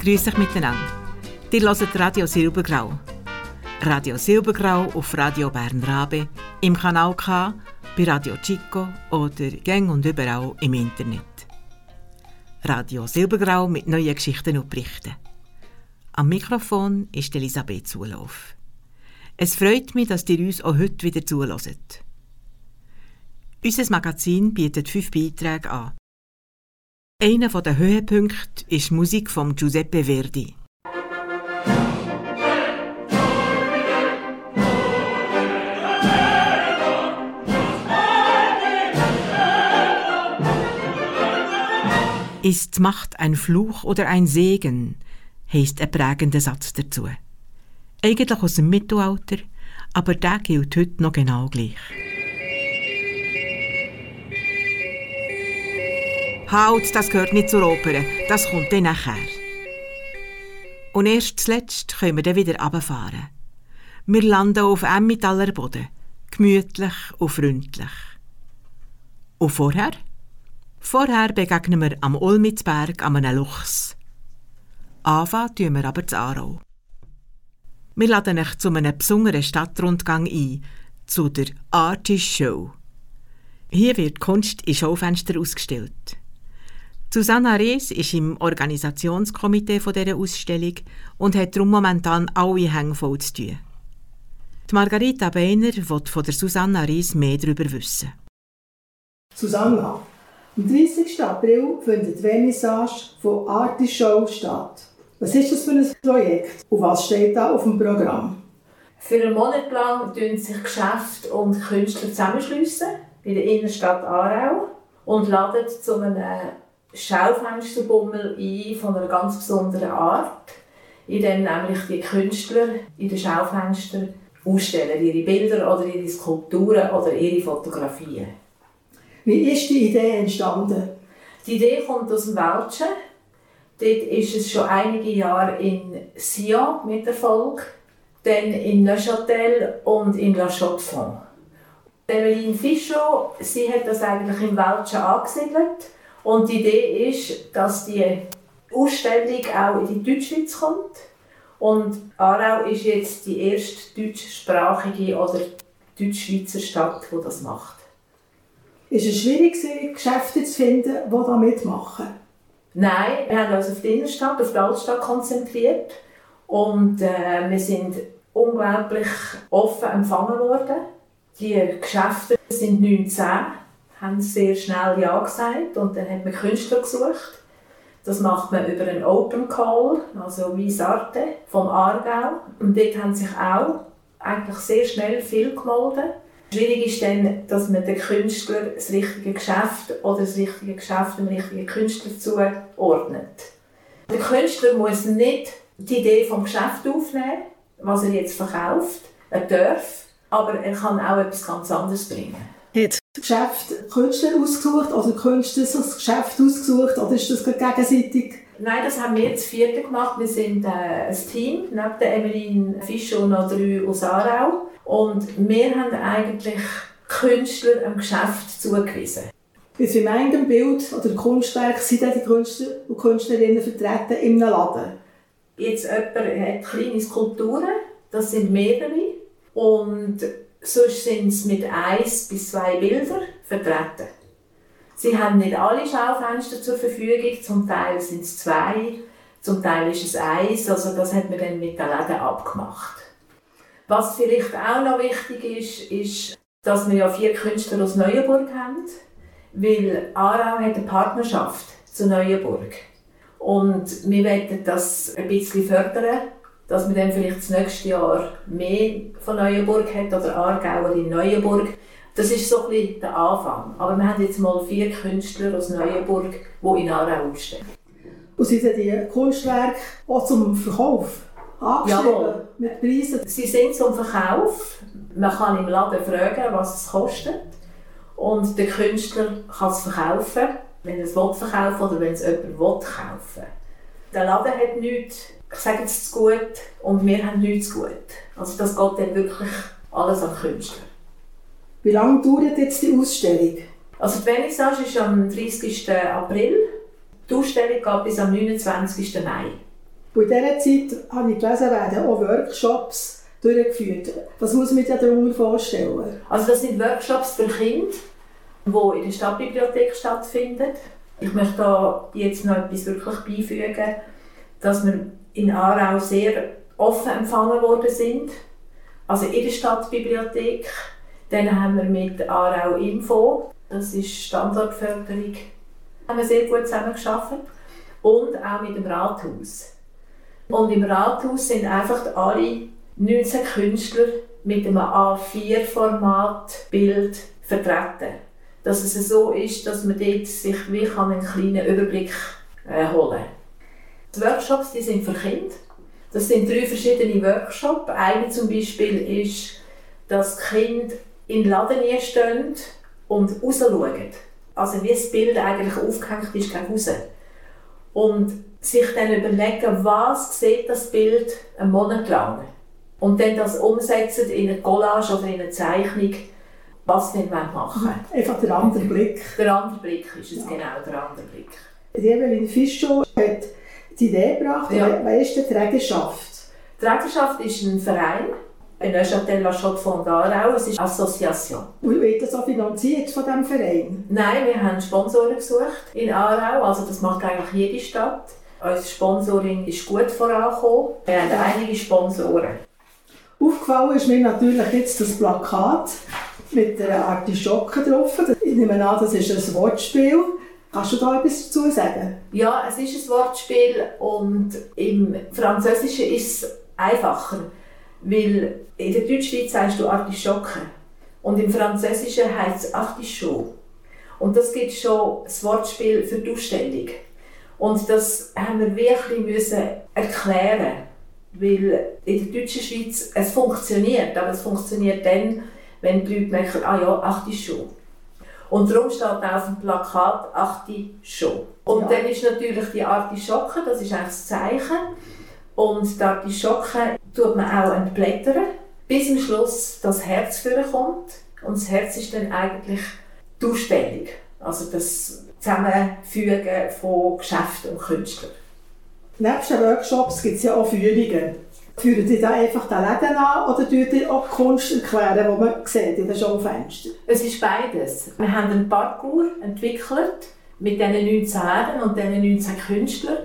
Grüß euch miteinander. Ihr hört Radio Silbergrau. Radio Silbergrau auf Radio Bern Rabe, im Kanal K, bei Radio Chico oder gang und überall im Internet. Radio Silbergrau mit neuen Geschichten und Berichten. Am Mikrofon ist Elisabeth Zulauf. Es freut mich, dass ihr uns auch heute wieder zuhört. Unser Magazin bietet fünf Beiträge an. Einer der Höhepunkte ist die Musik von Giuseppe Verdi. Ist Macht ein Fluch oder ein Segen? heisst ein prägender Satz dazu. Eigentlich aus dem Mittelalter, aber der gilt heute noch genau gleich. Halt, das gehört nicht zur Oper. Das kommt dann nachher. Und erst zuletzt können wir dann wieder runterfahren. Wir landen auf Emmentaler Boden. Gemütlich und freundlich. Und vorher? Vorher begegnen wir am Olmitzberg an einem Luchs. Anfangen tun wir aber zu Aarau. Wir laden euch zu einem besonderen Stadtrundgang ein, zu der Artist Show. Hier wird Kunst in Schaufenster ausgestellt. Susanna Rees ist im Organisationskomitee dieser Ausstellung und hat darum momentan alle Hänge voll zu tun. Die Margarita Beiner will von der Susanna Rees mehr darüber wissen. Susanna, am 30. April findet die Vernissage von Artist Show statt. Was ist das für ein Projekt und was steht da auf dem Programm? Für einen Monat lang schließen sich Geschäfte und Künstler zusammenschliessen in der Innenstadt Aarau und laden zu einem Schaufensterbummel ein von einer ganz besonderen Art, in dem nämlich die Künstler in den Schaufenstern ausstellen, ihre Bilder oder ihre Skulpturen oder ihre Fotografien. Wie ist die Idee entstanden? Die Idee kommt aus dem Welschen. Dort ist es schon einige Jahre in Sion mit Erfolg, dann in Neuchâtel und in La Chaux-de-Fonds. Emeline Fischot, sie hat das eigentlich im Welschen angesiedelt und die Idee ist, dass die Ausstellung auch in die Deutschschweiz kommt. Und Aarau ist jetzt die erste deutschsprachige oder deutschschweizer Stadt, die das macht. Ist es schwierig, Geschäfte zu finden, die da mitmachen? Nein, wir haben uns auf die Innenstadt, auf die Altstadt konzentriert. Und äh, wir sind unglaublich offen empfangen worden. Die Geschäfte sind 19 haben sehr schnell Ja gesagt und dann hat man Künstler gesucht. Das macht man über einen Open Call, also wie Sarte vom Aargau. Und dort haben sich auch eigentlich sehr schnell viel gemeldet. Schwierig ist dann, dass man den Künstler das richtige Geschäft oder das richtige Geschäft dem richtigen Künstler zuordnet. Der Künstler muss nicht die Idee vom Geschäft aufnehmen, was er jetzt verkauft. Er darf, aber er kann auch etwas ganz anderes bringen. Das Geschäft Künstler ausgesucht oder Künstler das Geschäft ausgesucht oder ist das gegenseitig? Nein, das haben wir jetzt vierte gemacht. Wir sind äh, ein Team, neben der Emeline Fischer und noch drei aus Aarau. Und wir haben eigentlich Künstler am Geschäft zugewiesen. Wie in meinem Bild oder Kunstwerk sind die Künstler und Künstlerinnen vertreten in einem Laden? Jetzt jemand hat kleine Skulpturen, das sind mehrere. Und sonst sind es mit eins bis zwei Bildern vertreten. Sie haben nicht alle Schaufenster zur Verfügung, zum Teil sind es zwei, zum Teil ist es eins, also das hat man dann mit den Läden abgemacht. Was vielleicht auch noch wichtig ist, ist, dass wir ja vier Künstler aus Neuenburg haben, weil Aarau hat eine Partnerschaft zu Neuenburg. Und wir wollen das ein bisschen fördern, dass man dann vielleicht das nächste Jahr mehr von Neuenburg hat oder Aargauer in Neuenburg. Das ist so ein bisschen der Anfang. Aber wir haben jetzt mal vier Künstler aus Neuenburg, die in Aarau ausstellen. Und sind dann die Kunstwerke auch zum Verkauf angeschrieben? Jawohl. Mit Preisen? Sie sind zum Verkauf. Man kann im Laden fragen, was es kostet. Und der Künstler kann es verkaufen, wenn er es will verkaufen oder wenn es jemand will kaufen. Der Laden hat nichts, ich sage jetzt zu gut, und wir haben nichts zu gut. Also das geht dann wirklich alles an Künstler. Wie lange dauert jetzt die Ausstellung? Also die Vernissage ist am 30. April. Die Ausstellung geht bis am 29. Mai. Und in dieser Zeit habe ich gelesen, werden auch Workshops durchgeführt. Was muss man sich darunter vorstellen? Also das sind Workshops für Kinder, die in der Stadtbibliothek stattfinden. Ich möchte da jetzt noch etwas wirklich beifügen, dass wir in Aarau sehr offen empfangen worden sind. Also in der Stadtbibliothek. Dann haben wir mit Aarau Info, das ist Standortförderung, haben wir sehr gut zusammengearbeitet. Und auch mit dem Rathaus. Und im Rathaus sind einfach alle 19 Künstler mit einem A4-Format-Bild vertreten. Dass es so ist, dass man dort sich wie einen kleinen Überblick äh, holen kann. Die Workshops die sind für Kinder. Das sind drei verschiedene Workshops. Einer zum Beispiel ist, dass die Kinder in den Laden stehen und rausschauen. Also wie das Bild eigentlich aufgehängt ist gegen raus. Und sich dann überlegen, was sieht das Bild einen Monat lang. Und dann das umsetzen in eine Collage oder in eine Zeichnung, was dann machen wollen. Einfach der andere Blick. Der andere Blick ist es, genau, der andere Blick. Die Evelyn Fischow hat die Idee gebracht. Ja. Wer ist die Trägerschaft? Die Trägerschaft ist ein Verein, ein Neuchâtel La Chaux von Aarau, es ist eine Association. Und wird das auch finanziert von diesem Verein? Nein, wir haben Sponsoren gesucht in Aarau, also das macht eigentlich jede Stadt. Unsere Sponsoring ist gut vorangekommen. Wir haben einige Sponsoren. Aufgefallen ist mir natürlich jetzt das Plakat mit der Artischocke drauf. Ich nehme an, das ist ein Wortspiel. Kannst du da etwas dazu sagen? Ja, es ist ein Wortspiel und im Französischen ist es einfacher, weil in der Deutschschweiz sagst du Artischocke und im Französischen heißt es Artichaut. Und das gibt schon das Wortspiel für die Ausstellung. Und das haben wir wirklich müssen erklären, weil in der deutschen Schweiz es funktioniert, aber es funktioniert dann, wenn die Leute merken, ah ja, Artichaut. Und darum steht auf dem Plakat Artichaut. Und Ja. dann ist natürlich die Artischocke, das ist eigentlich das Zeichen. Und die Artischocke tut man auch entblättern, bis am Schluss das Herz vorkommt. Und das Herz ist dann eigentlich die Ausstellung. Also das Zusammenfügen von Geschäften und Künstlern. Neben den Workshops gibt es ja auch Führungen. Führen Sie da einfach den Läden an oder tun Sie auch Kunst erklären, die man sieht in den Schaufenstern? Es ist beides. Wir haben einen Parcours entwickelt mit diesen 19 Herren und diesen 19 Künstlern.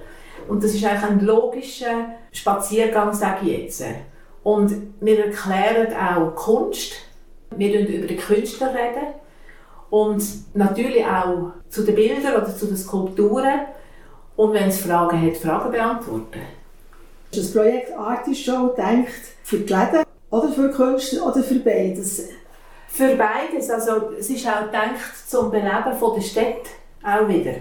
Und das ist eigentlich ein logischer Spaziergang, sage ich jetzt. Und wir erklären auch Kunst. Wir reden über den Künstler reden. Und natürlich auch zu den Bildern oder zu den Skulpturen. Und wenn es Fragen hat, Fragen beantworten. Das Projekt Artishow gedacht für die Läden oder für Künstler oder für beides? Für beides. Also, es ist auch gedacht zum Beleben von der Stadt auch wieder.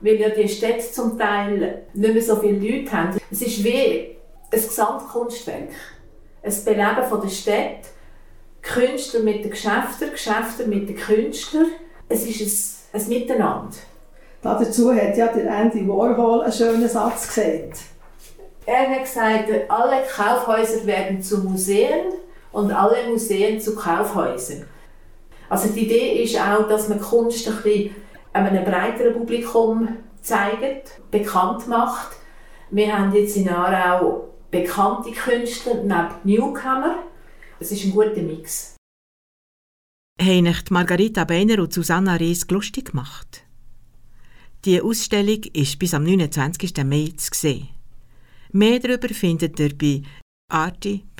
Weil ja die Städte zum Teil nicht mehr so viele Leute haben. Es ist wie ein Gesamtkunstwerk. Ein Beleben von der Stadt. Künstler mit den Geschäften, Geschäfte mit den Künstlern. Es ist ein, ein Miteinander. Dazu hat ja der Andy Warhol einen schönen Satz gesagt. Er hat gesagt, alle Kaufhäuser werden zu Museen und alle Museen zu Kaufhäusern. Also die Idee ist auch, dass man Kunst ein bisschen einem breiteren Publikum zeigt, bekannt macht. Wir haben jetzt in Aarau bekannte Künstler neben Newcomer. Es ist ein guter Mix. haben die Margarita Beiner und Susanna Rees lustig gemacht. Die Ausstellung ist bis am 29. Mai zu sehen. Mehr darüber findet ihr bei arti-show.ch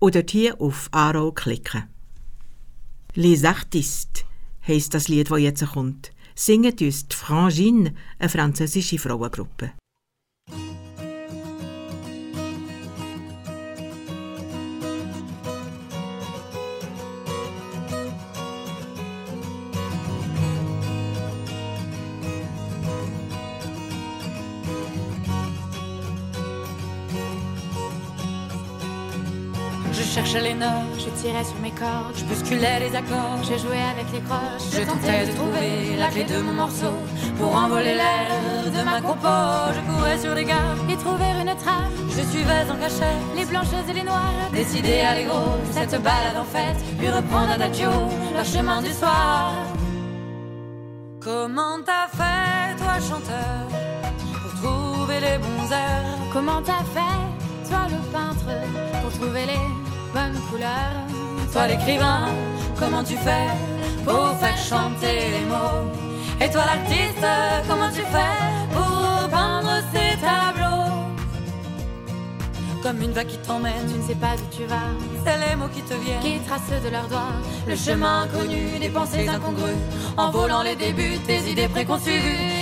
oder hier auf Aro klicken. Les Artistes heisst das Lied, das jetzt kommt. Singet uns die Frangine, eine französische Frauengruppe. Cherchais les notes, je tirais sur mes cordes, je bousculais les accords, je jouais avec les croches, je tentais de trouver la clé de mon morceau pour envoler l'air de ma compo. Je courais sur les gares et trouver une trame. Je suivais en cachette les blanches et les noires, décidé à gros cette balade en fête, puis reprendre adagio le chemin du soir. Comment t'as fait, toi chanteur, pour trouver les bons airs? Comment t'as fait, toi le peintre, pour trouver les bonnes couleurs Toi l'écrivain, comment tu fais pour faire chanter les mots? Et toi l'artiste, comment tu fais pour peindre ces tableaux comme une vague qui t'emmène. Tu ne sais pas où tu vas. C'est les mots qui te viennent, qui tracent de leurs doigts le chemin inconnu des pensées incongrues. En volant les débuts, tes idées préconçues.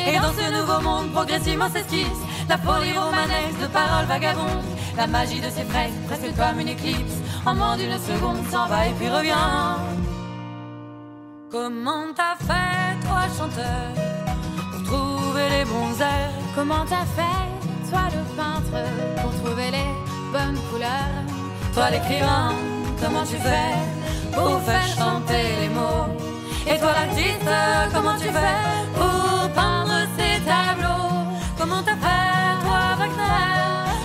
Et dans ce nouveau monde, progressivement s'esquisse la folie romanesque de paroles vagabondes. La magie de ces fresques, presque comme une éclipse. En moins d'une seconde, s'en va et puis revient. Comment t'as fait, toi chanteur, pour trouver les bons airs Comment t'as fait, toi le peintre, pour trouver les Toi l'écrivain, comment tu fais pour faire chanter les mots? Et toi l'artiste, comment tu fais pour peindre ces tableaux? Comment t'as fait, toi Wagner,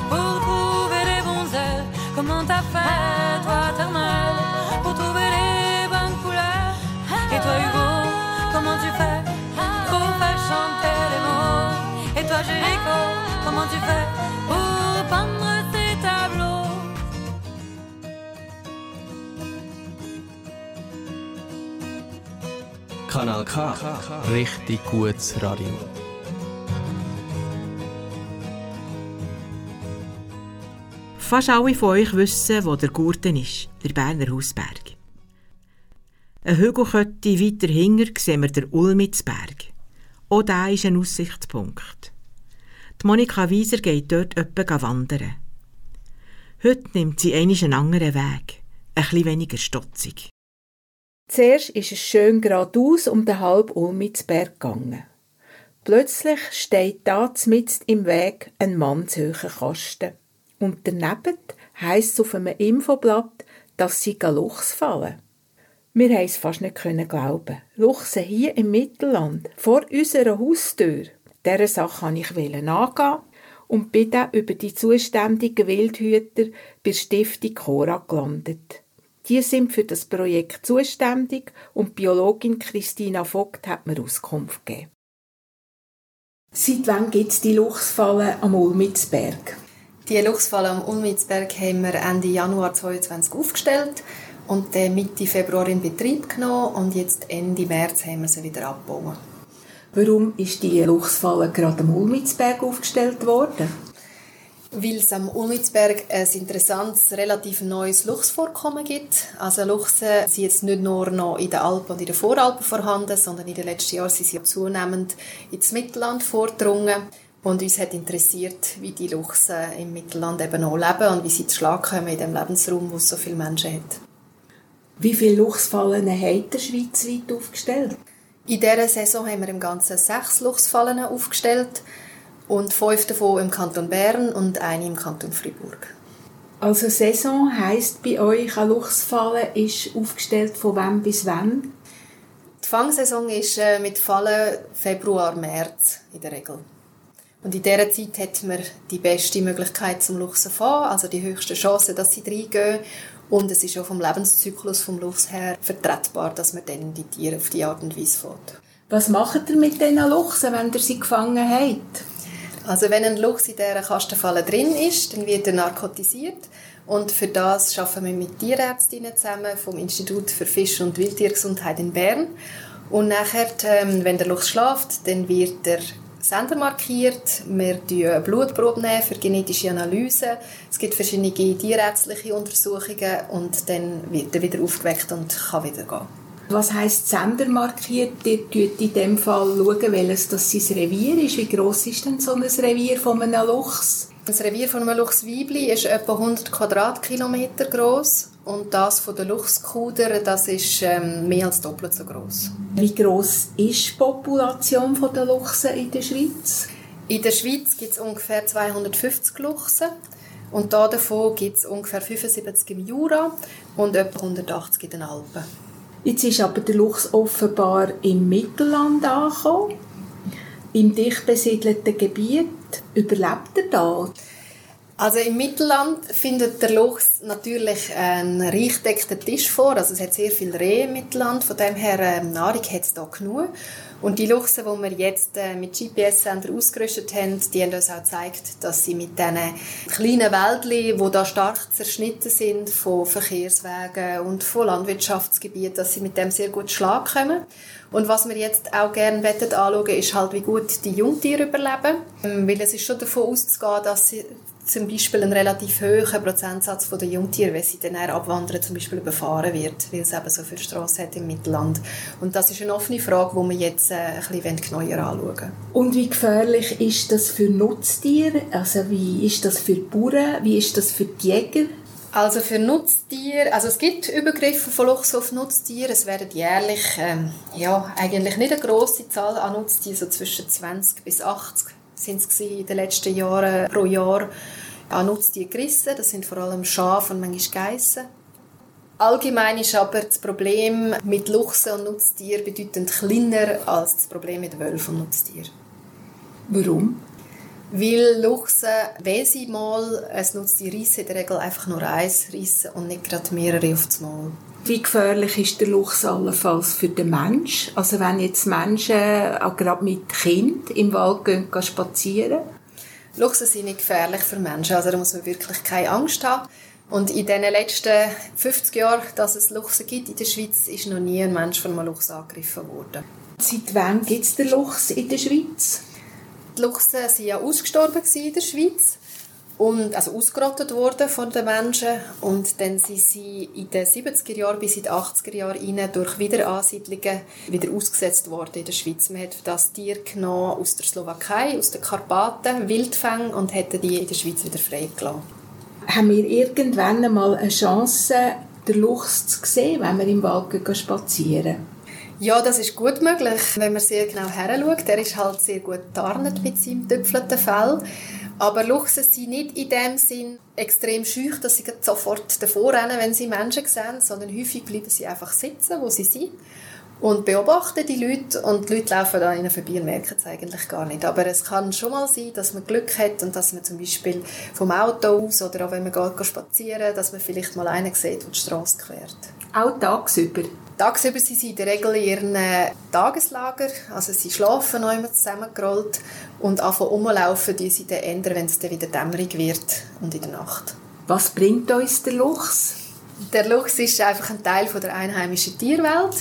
pour trouver les bons airs Comment t'as fait, toi Turner, pour trouver les bonnes couleurs? Et toi Hugo, comment tu fais pour faire chanter les mots? Et toi Jéricho, comment tu fais Kanal K. Richtig gutes Radio. Fast alle von euch wissen, wo der Gurten ist, der Berner Hausberg. Eine Hügelkette weiter hinger sehen wir den Ulmitzberg. Auch da ist ein Aussichtspunkt. Die Monika Wieser geht dort öppe wandern. Heute nimmt sie einen anderen Weg, ein bisschen weniger stotzig. Zuerst ist es schön geradeaus um den halb Ulmitzberg gegangen. Plötzlich steht da mitten im Weg ein mannshöher Kasten. Und daneben heisst es auf einem Infoblatt, dass sie Luchs fallen. Wir haben es fast nicht glauben. Luchse hier im Mittelland, vor unserer Haustür. Dieser Sache wollte ich angehen und bin dann über die zuständigen Wildhüter bei Stiftung Cora gelandet. Die sind für das Projekt zuständig und die Biologin Christina Vogt hat mir Auskunft gegeben. Seit wann gibt es die Luchsfallen am Ulmitzberg? Die Luchsfalle am Ulmitzberg haben wir Ende Januar 2022 aufgestellt und dann Mitte Februar in Betrieb genommen und jetzt Ende März haben wir sie wieder abgebaut. Warum ist die Luchsfalle gerade am Ulmitzberg aufgestellt worden? Weil es am Ulmitzberg ein interessantes, relativ neues Luchsvorkommen gibt. Also Luchse sind jetzt nicht nur noch in den Alpen und in den Voralpen vorhanden, sondern in den letzten Jahren sind sie zunehmend ins Mittelland vordrungen. Und uns hat interessiert, wie die Luchse im Mittelland eben auch leben und wie sie zu Schlag kommen in dem Lebensraum, wo es so viele Menschen hat. Wie viele Luchsfallen hat der schweizweit aufgestellt? In dieser Saison haben wir im Ganzen sechs Luchsfallen aufgestellt und fünf davon im Kanton Bern und eine im Kanton Fribourg. Also Saison heisst bei euch eine Luchsfalle ist aufgestellt von wann bis wann? Die Fangsaison ist äh, mit Fallen Februar, März in der Regel. Und in dieser Zeit hat man die beste Möglichkeit zum Luchsen fahren, also die höchste Chance, dass sie reingehen. Und es ist auch vom Lebenszyklus vom Luchs her vertretbar, dass man dann die Tiere auf die Art und Weise fährt. Was macht ihr mit diesen Luchsen, wenn ihr sie gefangen habt? Also wenn ein Luchs in dieser Kastenfalle drin ist, dann wird er narkotisiert. Und für das arbeiten wir mit Tierärztinnen zusammen vom Institut für Fisch- und Wildtiergesundheit in Bern. Und nachher, ähm, wenn der Luchs schläft, dann wird der Sender markiert. Wir nehmen Blutproben für genetische Analyse. Es gibt verschiedene tierärztliche Untersuchungen und dann wird er wieder aufgeweckt und kann wieder gehen. Was heisst Sender markiert? Ihr schaut in dem Fall, schauen, welches das sein Revier ist. Wie gross ist denn so ein Revier von einem Luchs? Das Revier von einem Luchsweibli ist etwa 100 Quadratkilometer groß und das von der Luchskuder, das ist ähm, mehr als doppelt so groß. Wie groß ist die Population der Luchse in der Schweiz? In der Schweiz gibt es ungefähr 250 Luchse Und da davon gibt es ungefähr 75 im Jura und etwa 180 in den Alpen. Jetzt ist aber der Luchs offenbar im Mittelland angekommen. Im dicht besiedelten Gebiet. Überlebt er da? Also im Mittelland findet der Luchs natürlich einen reich deckten Tisch vor. Also es hat sehr viel Rehe im Mittelland. Von dem her ähm, Nahrung hat es da genug. Und die Luchse, die wir jetzt äh, mit GPS-Sender ausgerüstet haben, die haben uns auch gezeigt, dass sie mit diesen kleinen Wäldchen, die da stark zerschnitten sind von Verkehrswegen und von Landwirtschaftsgebieten, dass sie mit dem sehr gut Schlag kommen. Und was wir jetzt auch gerne anschauen ist halt, wie gut die Jungtiere überleben. Ähm, weil es ist schon davon auszugehen, dass sie zum Beispiel einen relativ hohen Prozentsatz von der Jungtiere, wenn sie dann abwandern, zum Beispiel überfahren wird, weil es eben so viele Straßen hat im Mittelland. Und das ist eine offene Frage, die wir jetzt äh, ein bisschen genauer anschauen Und wie gefährlich ist das für Nutztiere? Also wie ist das für die Bauern? Wie ist das für die Jäger? Also für Nutztiere, also es gibt Übergriffe von Luchs auf Nutztiere. Es werden jährlich, ähm, ja, eigentlich nicht eine grosse Zahl an Nutztieren, so zwischen 20 bis 80 sind es in den letzten Jahren pro Jahr an Nutztiere gerissen. Das sind vor allem Schafe und manchmal Geissen. Allgemein ist aber das Problem mit Luchsen und Nutztieren bedeutend kleiner als das Problem mit Wölfen und Nutztieren. Warum? Weil Luchsen, wenn sie mal ein Nutztier reissen, in der Regel einfach nur eins reissen und nicht gerade mehrere auf das Mal. Wie gefährlich ist der Luchs allenfalls für den Mensch? Also wenn jetzt Menschen auch gerade mit Kind im Wald gehen, gehen spazieren? Luchsen sind nicht gefährlich für Menschen, also da muss man wirklich keine Angst haben. Und in den letzten 50 Jahren, dass es Luchse gibt in der Schweiz, ist noch nie ein Mensch von einem Luchs angegriffen worden. Seit wann gibt es den Luchs in der Schweiz? Die Luchse waren ja ausgestorben in der Schweiz und also ausgerottet worden von den Menschen und dann sind sie in den 70er Jahren bis in die 80er Jahre rein durch Wiederansiedlungen wieder ausgesetzt worden in der Schweiz. Man hat das Tier genommen aus der Slowakei, aus den Karpaten, Wildfang und hätte die in der Schweiz wieder freigelassen. Haben wir irgendwann einmal eine Chance, den Luchs zu sehen, wenn wir im Wald spazieren? Ja, das ist gut möglich, wenn man sehr genau her schaut. Er ist halt sehr gut tarnet mit seinem tüpfelten Fell. Aber Luchse sind nicht in dem Sinn extrem schüch, dass sie sofort davor rennen, wenn sie Menschen sehen, sondern häufig bleiben sie einfach sitzen, wo sie sind und beobachten die Leute und die Leute laufen an ihnen vorbei und merken es eigentlich gar nicht. Aber es kann schon mal sein, dass man Glück hat und dass man zum Beispiel vom Auto aus oder auch wenn man geht, spazieren, dass man vielleicht mal einen sieht, der die Straße quert. Auch tagsüber? Tagsüber sind sie in der Regel in ihren Tageslager, also sie schlafen noch immer zusammengerollt und anfangen rumlaufen, die sie dann ändern, wenn es dann wieder dämmerig wird und in der Nacht. Was bringt uns der Luchs? Der Luchs ist einfach ein Teil von der einheimischen Tierwelt.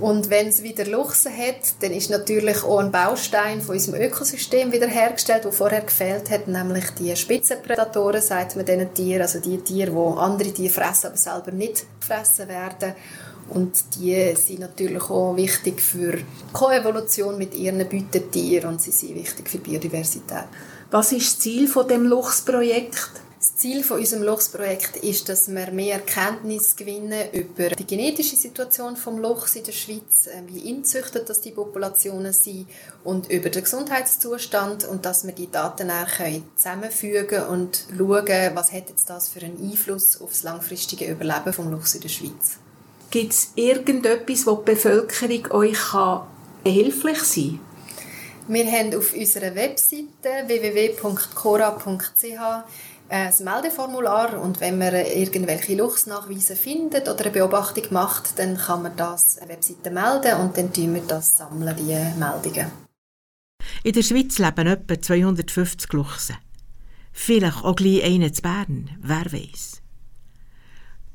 Und wenn es wieder Luchse hat, dann ist natürlich auch ein Baustein von unserem Ökosystem wiederhergestellt, der vorher gefehlt hat, nämlich die Spitzenprädatoren, sagt man diesen Tieren, also die Tiere, die andere Tiere fressen, aber selber nicht gefressen werden. Und die sind natürlich auch wichtig für die Koevolution mit ihren Beutetieren und sie sind wichtig für die Biodiversität. Was ist das Ziel von dem Luchsprojekt? Das Ziel von unserem Luchsprojekt ist, dass wir mehr Kenntnis gewinnen über die genetische Situation vom Luchs in der Schweiz, äh, wie inzüchtet das die Populationen sind und über den Gesundheitszustand und dass wir die Daten dann zusammenfügen und schauen, was hat jetzt das für einen Einfluss auf das langfristige Überleben vom Luchs in der Schweiz. Gibt es irgendetwas, wo die Bevölkerung euch kann behilflich sein kann? Wir haben auf unserer Webseite www.cora.ch ein Meldeformular und wenn man irgendwelche Luchsnachweise findet oder eine Beobachtung macht, dann kann man das an der Webseite melden und dann tun wir das sammeln, die Meldungen. In der Schweiz leben etwa 250 Luchse. Vielleicht auch gleich einen zu Bern, wer weiß.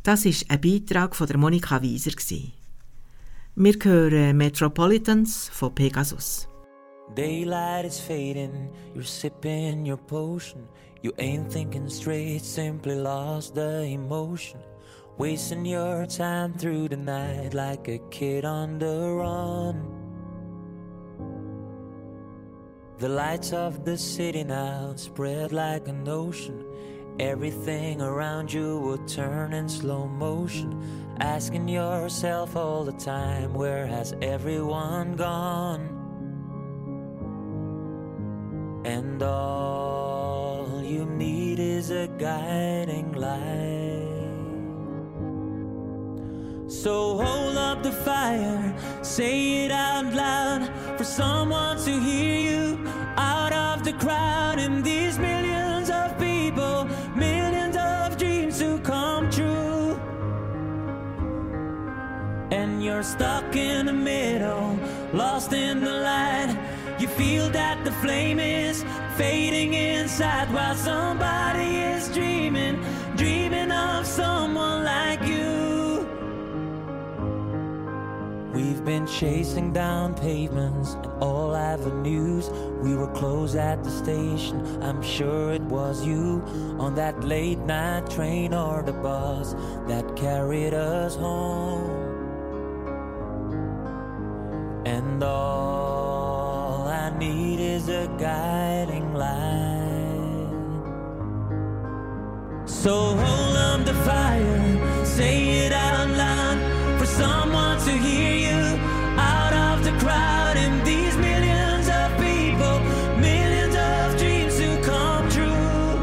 Das ist ein Beitrag von der Monika Wieser. Wir hören Metropolitans von Pegasus. Daylight is fading, you're sipping your potion. You ain't thinking straight, simply lost the emotion. Wasting your time through the night like a kid on the run. The lights of the city now spread like an ocean. Everything around you will turn in slow motion. Asking yourself all the time, where has everyone gone? And all you need is a guiding light. So hold up the fire, say it out loud for someone to hear you out of the crowd. in these millions you're stuck in the middle, lost in the light. You feel that the flame is fading inside while somebody is dreaming, dreaming of someone like you. We've been chasing down pavements and all avenues. We were close at the station. I'm sure it was you on that late night train or the bus that carried us home. Need is a guiding light. So hold on the fire, say it out loud for someone to hear you out of the crowd. And these millions of people, millions of dreams to come true.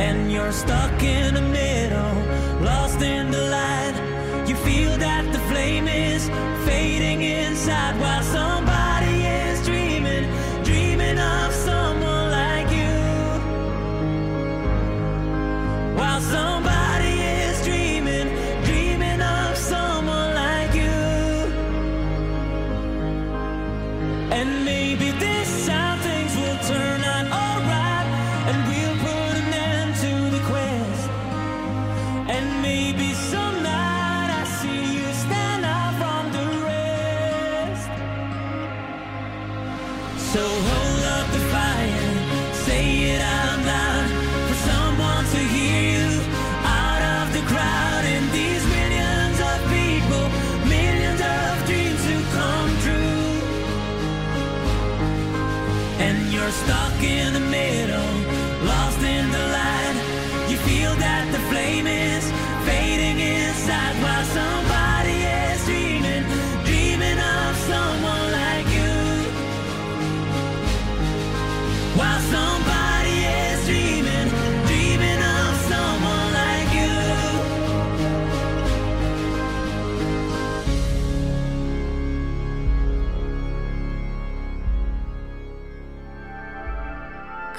And you're stuck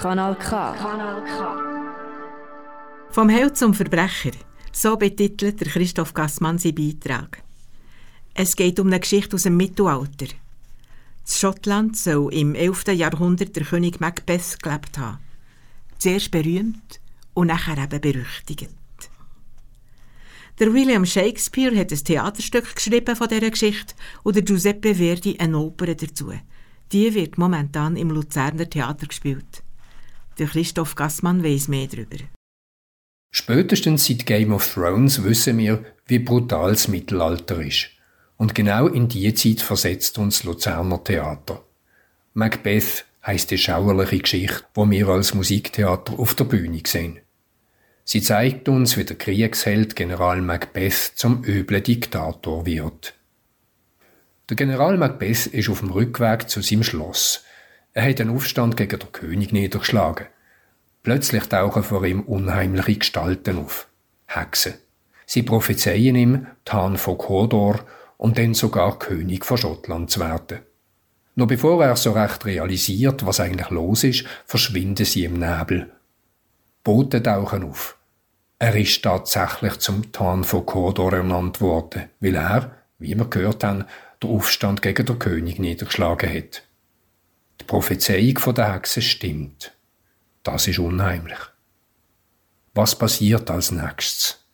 Kanal K. Kanal K. Vom Held zum Verbrecher. So betitelt der Christoph Gassmann seinen Beitrag. Es geht um eine Geschichte aus dem Mittelalter. In Schottland soll im 11. Jahrhundert der König Macbeth gelebt haben. Zuerst berühmt und nachher eben berüchtigt. Der William Shakespeare hat ein Theaterstück geschrieben von dieser Geschichte und der Giuseppe Verdi eine Oper dazu. Die wird momentan im Luzerner Theater gespielt. Der Christoph Gassmann weiss mehr darüber. Spätestens seit Game of Thrones wissen wir, wie brutal das Mittelalter ist. Und genau in die Zeit versetzt uns das Luzerner Theater. Macbeth heisst die schauerliche Geschichte, wo wir als Musiktheater auf der Bühne sehen. Sie zeigt uns, wie der Kriegsheld General Macbeth zum üblen Diktator wird. Der General Macbeth ist auf dem Rückweg zu seinem Schloss. Er hat einen Aufstand gegen den König niedergeschlagen. Plötzlich tauchen vor ihm unheimliche Gestalten auf. Hexen. Sie prophezeien ihm, Tan von Kodor und dann sogar König von Schottland zu werden. Noch bevor er so recht realisiert, was eigentlich los ist, verschwinden sie im Nebel. Boten tauchen auf. Er ist tatsächlich zum Tan von Kodor ernannt worden, weil er, wie wir gehört haben, den Aufstand gegen den König niedergeschlagen hat. Die Prophezeiung der Hexe stimmt. Das ist unheimlich. Was passiert als nächstes?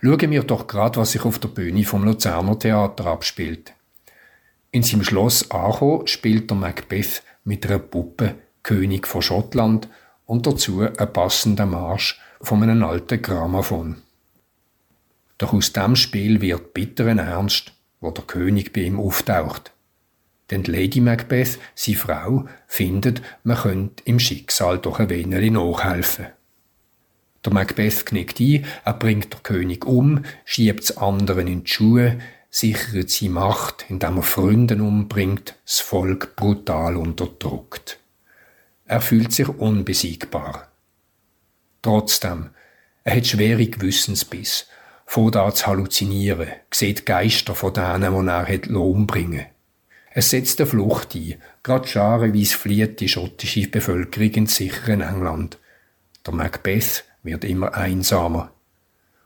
Schauen wir doch gerade, was sich auf der Bühne vom Luzerner Theater abspielt. In seinem Schloss Acho spielt der Macbeth mit einer Puppe König von Schottland und dazu einen passenden Marsch von einem alten Grammophon. Doch aus dem Spiel wird bitteren Ernst, wo der König bei ihm auftaucht. Denn Lady Macbeth, seine Frau, findet, man könnte im Schicksal doch ein wenig nachhelfen. Der Macbeth knickt ein, er bringt den König um, schiebt anderen in die Schuhe, sichert seine Macht, indem er Freunde umbringt, das Volk brutal unterdrückt. Er fühlt sich unbesiegbar. Trotzdem, er hat schwere Gewissensbiss, fängt an zu halluzinieren, sieht Geister von denen, die er umbringen Es setzt eine Flucht ein, gerade scharenweise flieht die schottische Bevölkerung ins sichere England. Der Macbeth wird immer einsamer.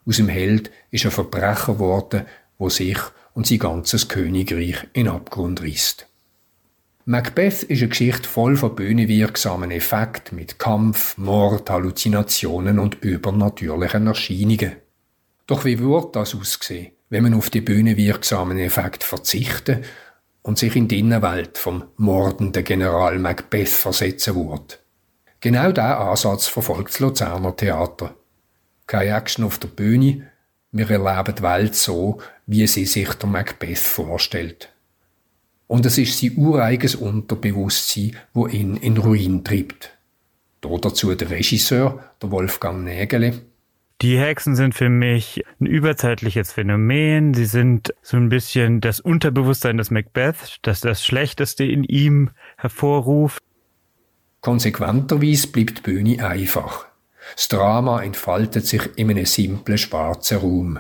Aus dem Held ist ein Verbrecher geworden, wo sich und sein ganzes Königreich in Abgrund reißt. Macbeth ist eine Geschichte voll von bühnenwirksamen Effekten mit Kampf, Mord, Halluzinationen und übernatürlichen Erscheinungen. Doch wie würde das aussehen, wenn man auf die bühnenwirksamen Effekte verzichten und sich in die Innenwelt vom mordenden General Macbeth versetzen würde? Genau diesen Ansatz verfolgt das Luzerner Theater. Keine Action auf der Bühne, wir erleben die Welt so, wie sie sich der Macbeth vorstellt. Und es ist sein ureiges Unterbewusstsein, wo ihn in Ruin treibt. dazu der Regisseur, der Wolfgang Nägele. Die Hexen sind für mich ein überzeitliches Phänomen. Sie sind so ein bisschen das Unterbewusstsein des Macbeth, das das Schlechteste in ihm hervorruft. Konsequenterweise bleibt die Bühne einfach. Das Drama entfaltet sich in einem simplen schwarzen Raum.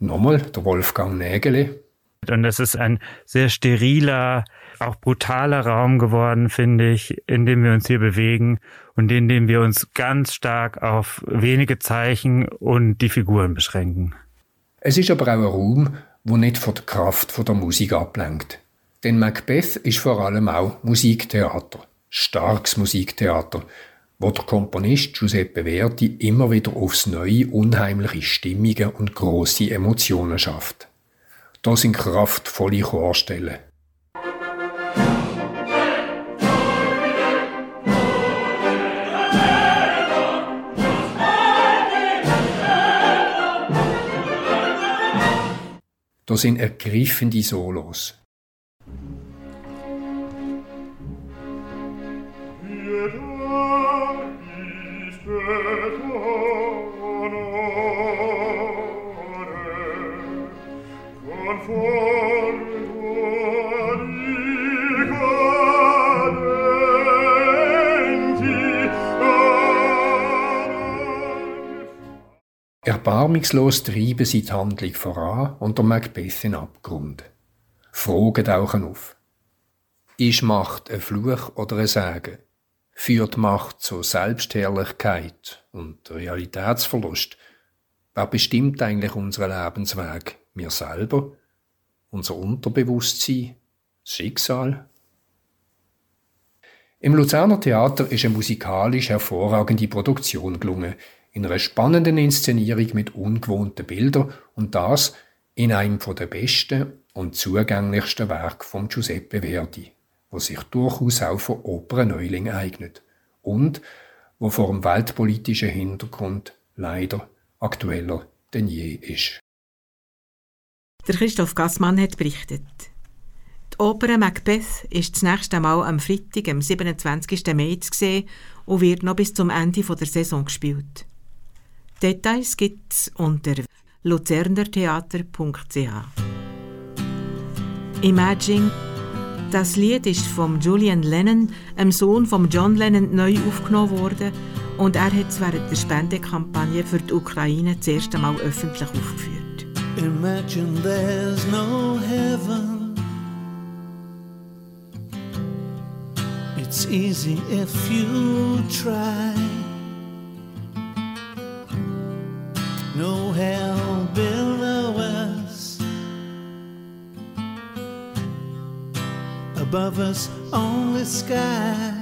Nochmal der Wolfgang Nägele. Und es ist ein sehr steriler, auch brutaler Raum geworden, finde ich, in dem wir uns hier bewegen und in dem wir uns ganz stark auf wenige Zeichen und die Figuren beschränken. Es ist aber auch ein Raum, wo nicht von der Kraft von der Musik ablenkt. Denn Macbeth ist vor allem auch Musiktheater, starkes Musiktheater, wo der Komponist Giuseppe Verdi immer wieder aufs Neue unheimliche Stimmungen und große Emotionen schafft. Da sind kraftvolle Chorstellen. Da sind ergriffende Solos. Erbarmungslos treiben sie die Handlung voran und der Macbeth in Abgrund. Fragen tauchen auf. Ist Macht ein Fluch oder ein Segen? Führt Macht zu Selbstherrlichkeit und Realitätsverlust? Wer bestimmt eigentlich unseren Lebensweg? Wir selber? Unser Unterbewusstsein? Schicksal? Im Luzerner Theater ist eine musikalisch hervorragende Produktion gelungen, in einer spannenden Inszenierung mit ungewohnten Bildern und das in einem der besten und zugänglichsten Werke von Giuseppe Verdi, wo sich durchaus auch für Operneuling eignet und wo vor dem weltpolitischen Hintergrund leider aktueller denn je ist. Der Christoph Gassmann hat berichtet. Die Oper Macbeth ist das nächste Mal am Freitag, am 27. Mai zu sehen und wird noch bis zum Ende der Saison gespielt. Details gibt es unter luzernertheater.ch. Imagine, das Lied ist von Julian Lennon, einem Sohn von John Lennon, neu aufgenommen worden und er hat es während der Spendekampagne für die Ukraine das erste Mal öffentlich aufgeführt. Imagine there's no heaven. It's easy if you try. No hell below us. Above us, only sky.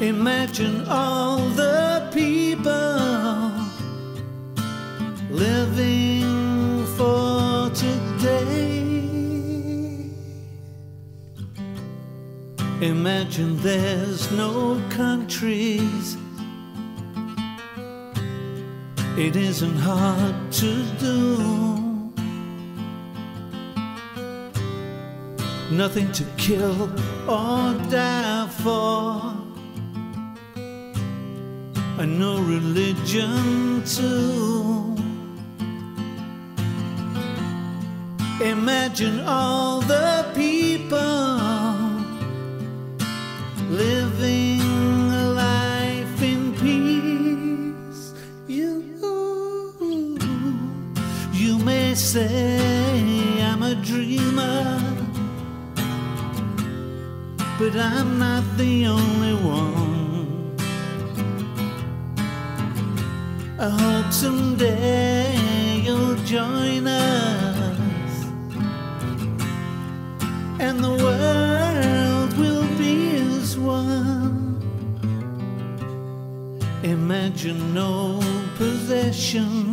Imagine all the people living for today. Imagine there's no countries it isn't hard to do. Nothing to kill or die for, and no religion too. Imagine all the people say I'm a dreamer, but I'm not the only one. I hope someday you'll join us, and the world will be as one. Imagine no possession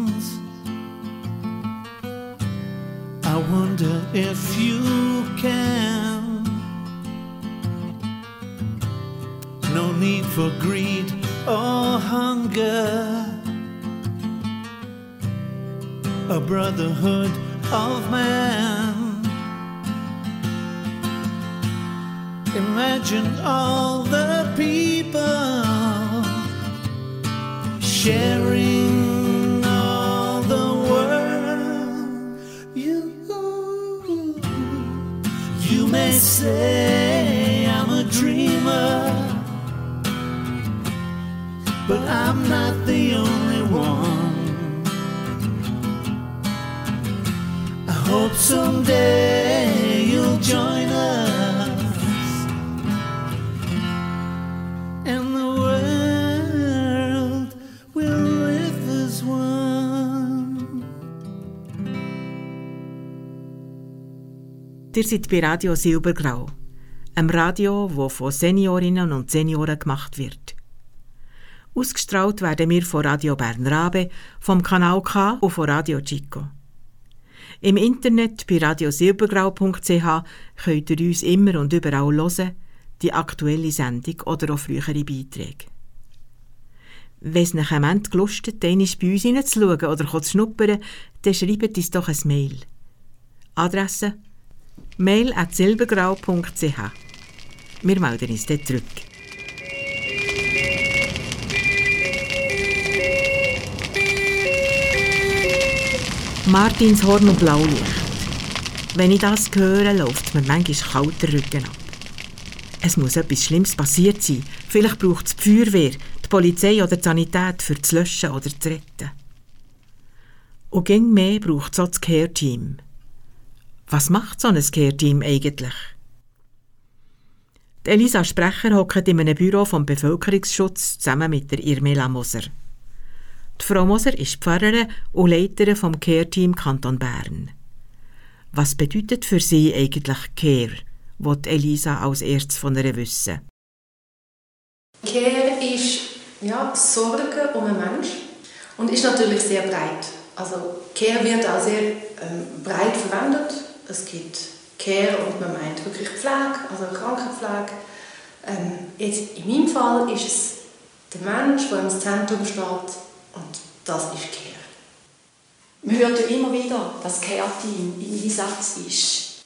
brotherhood of man. Imagine all the people sharing all the world. You, you may say I'm a dreamer, but I'm not hope someday you'll join us, and the world will live as one. Ihr seid bei Radio Silbergrau, einem Radio, wo von Seniorinnen und Senioren gemacht wird. Ausgestrahlt werden wir von Radio Bern Rabe, vom Kanal K und von Radio Chico. Im Internet bei radiosilbergrau.ch könnt ihr uns immer und überall hören, die aktuelle Sendung oder auch frühere Beiträge. Wenn es nach einem Moment gelustet, einmal bei uns hineinzuschauen oder zu schnuppern, dann schreibt uns doch ein Mail. Adresse mail at silbergrau.ch Wir melden uns dann zurück. Martinshorn und Blaulicht. Wenn ich das höre, läuft mir manchmal kalt der Rücken ab. Es muss etwas Schlimmes passiert sein. Vielleicht braucht es die Feuerwehr, die Polizei oder die Sanität für zu löschen oder zu retten. Und gegen mehr braucht es auch das Care-Team. Was macht so ein Care-Team eigentlich? Die Elisa Sprecher hockt in einem Büro vom Bevölkerungsschutz zusammen mit der Irmela Moser. Die Frau Moser ist Pfarrerin und Leiterin vom Care-Team Kanton Bern. Was bedeutet für sie eigentlich Care, was Elisa als erstes von ihr wissen? Care ist ja, Sorge um einen Menschen und ist natürlich sehr breit. Also Care wird auch sehr ähm, breit verwendet. Es gibt Care und man meint wirklich Pflege, also Krankenpflege. Ähm, jetzt in meinem Fall ist es der Mensch, der im Zentrum steht und das ist Care. Man hört ja immer wieder, dass das Care-Team im Einsatz ist.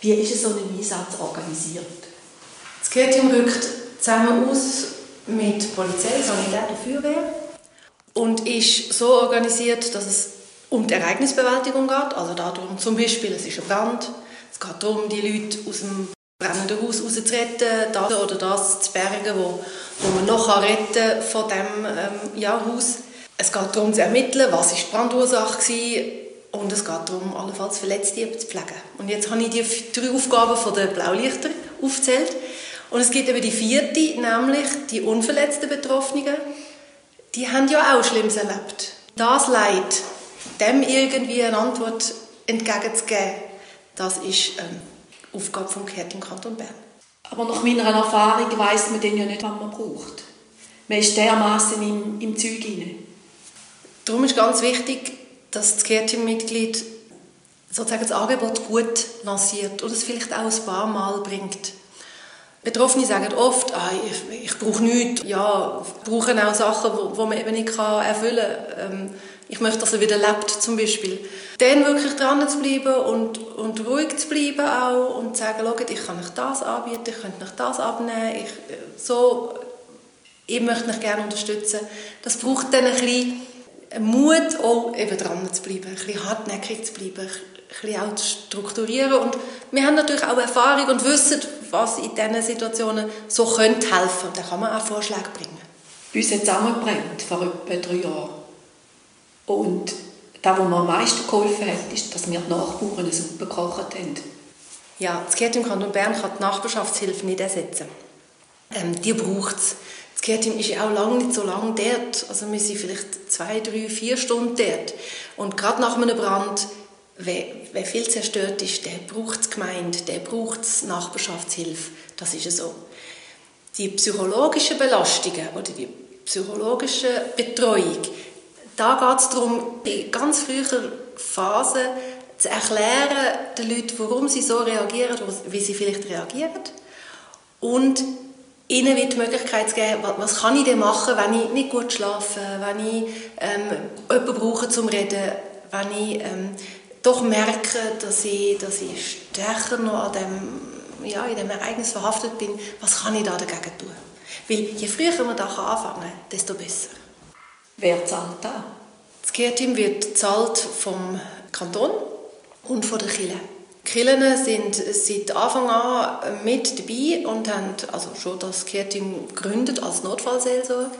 Wie ist so ein Einsatz organisiert? Das Care-Team rückt zusammen aus mit Polizei, Sanität und Feuerwehr und ist so organisiert, dass es um die Ereignisbewältigung geht. Also darum zum Beispiel, es ist ein Brand, es geht darum, die Leute aus dem brennenden Haus rauszuretten das oder das zu bergen, wo, wo man noch retten kann von diesem ähm, ja, Haus. Es geht darum zu ermitteln, was die Brandursache war und es geht darum, allenfalls Verletzte zu pflegen. Und jetzt habe ich die drei Aufgaben von den Blaulichter aufgezählt. Und es gibt eben die vierte, nämlich die unverletzten Betroffenen. Die haben ja auch Schlimmes erlebt. Das Leid, dem irgendwie eine Antwort entgegenzugeben, das ist ähm, Aufgabe vom Care im Kanton Bern. Aber nach meiner Erfahrung weiss man dann ja nicht, was man braucht. Man ist dermaßen im, im Zeug hinein. Darum ist ganz wichtig, dass das Care-Team-Mitglied sozusagen das Angebot gut lanciert und es vielleicht auch ein paar Mal bringt. Betroffene sagen oft, ah, ich, ich brauche nichts, ja, brauchen auch Sachen, die man eben nicht kann erfüllen kann. Ähm, ich möchte, dass er wieder lebt, zum Beispiel. Dann wirklich dran zu bleiben und, und ruhig zu bleiben auch und zu sagen, schaut, ich kann euch das anbieten, ich könnte euch das abnehmen, ich, so, ich möchte euch gerne unterstützen. Das braucht dann ein bisschen Mut, auch eben dran zu bleiben, ein bisschen hartnäckig zu bleiben, ein bisschen auch zu strukturieren. Und wir haben natürlich auch Erfahrung und wissen, was in diesen Situationen so könnte helfen. Und da kann man auch Vorschläge bringen. Uns hat zusammengebrannt vor etwa drei Jahren. Und das, was mir am meisten geholfen hat, ist, dass wir die Nachbarn eine Suppe gekocht haben. Ja, das Care-Team Kanton Bern kann die Nachbarschaftshilfe nicht ersetzen. Ähm, die braucht es. Das Care-Team ist auch lange nicht so lange dort. Also wir sind vielleicht zwei, drei, vier Stunden dort. Und gerade nach einem Brand, wer, wer viel zerstört ist, der braucht die Gemeinde, der braucht Nachbarschaftshilfe. Das ist ja so. Die psychologischen Belastungen oder die psychologische Betreuung, da geht es darum, in ganz früher Phase zu erklären den Leuten, warum sie so reagieren, wie sie vielleicht reagieren. Und ihnen wird die Möglichkeit geben, was kann ich denn machen, wenn ich nicht gut schlafe, wenn ich ähm, jemanden brauche zum Reden, wenn ich ähm, doch merke, dass ich, dass ich stärker noch an dem, ja, in dem Ereignis verhaftet bin, was kann ich da dagegen tun? Weil je früher man da anfangen kann, desto besser. Wer zahlt da? Das Care-Team wird gezahlt vom Kanton und von der Kirche. Kirchen sind seit Anfang an mit dabei und haben also schon das Care-Team gegründet als Notfallseelsorge.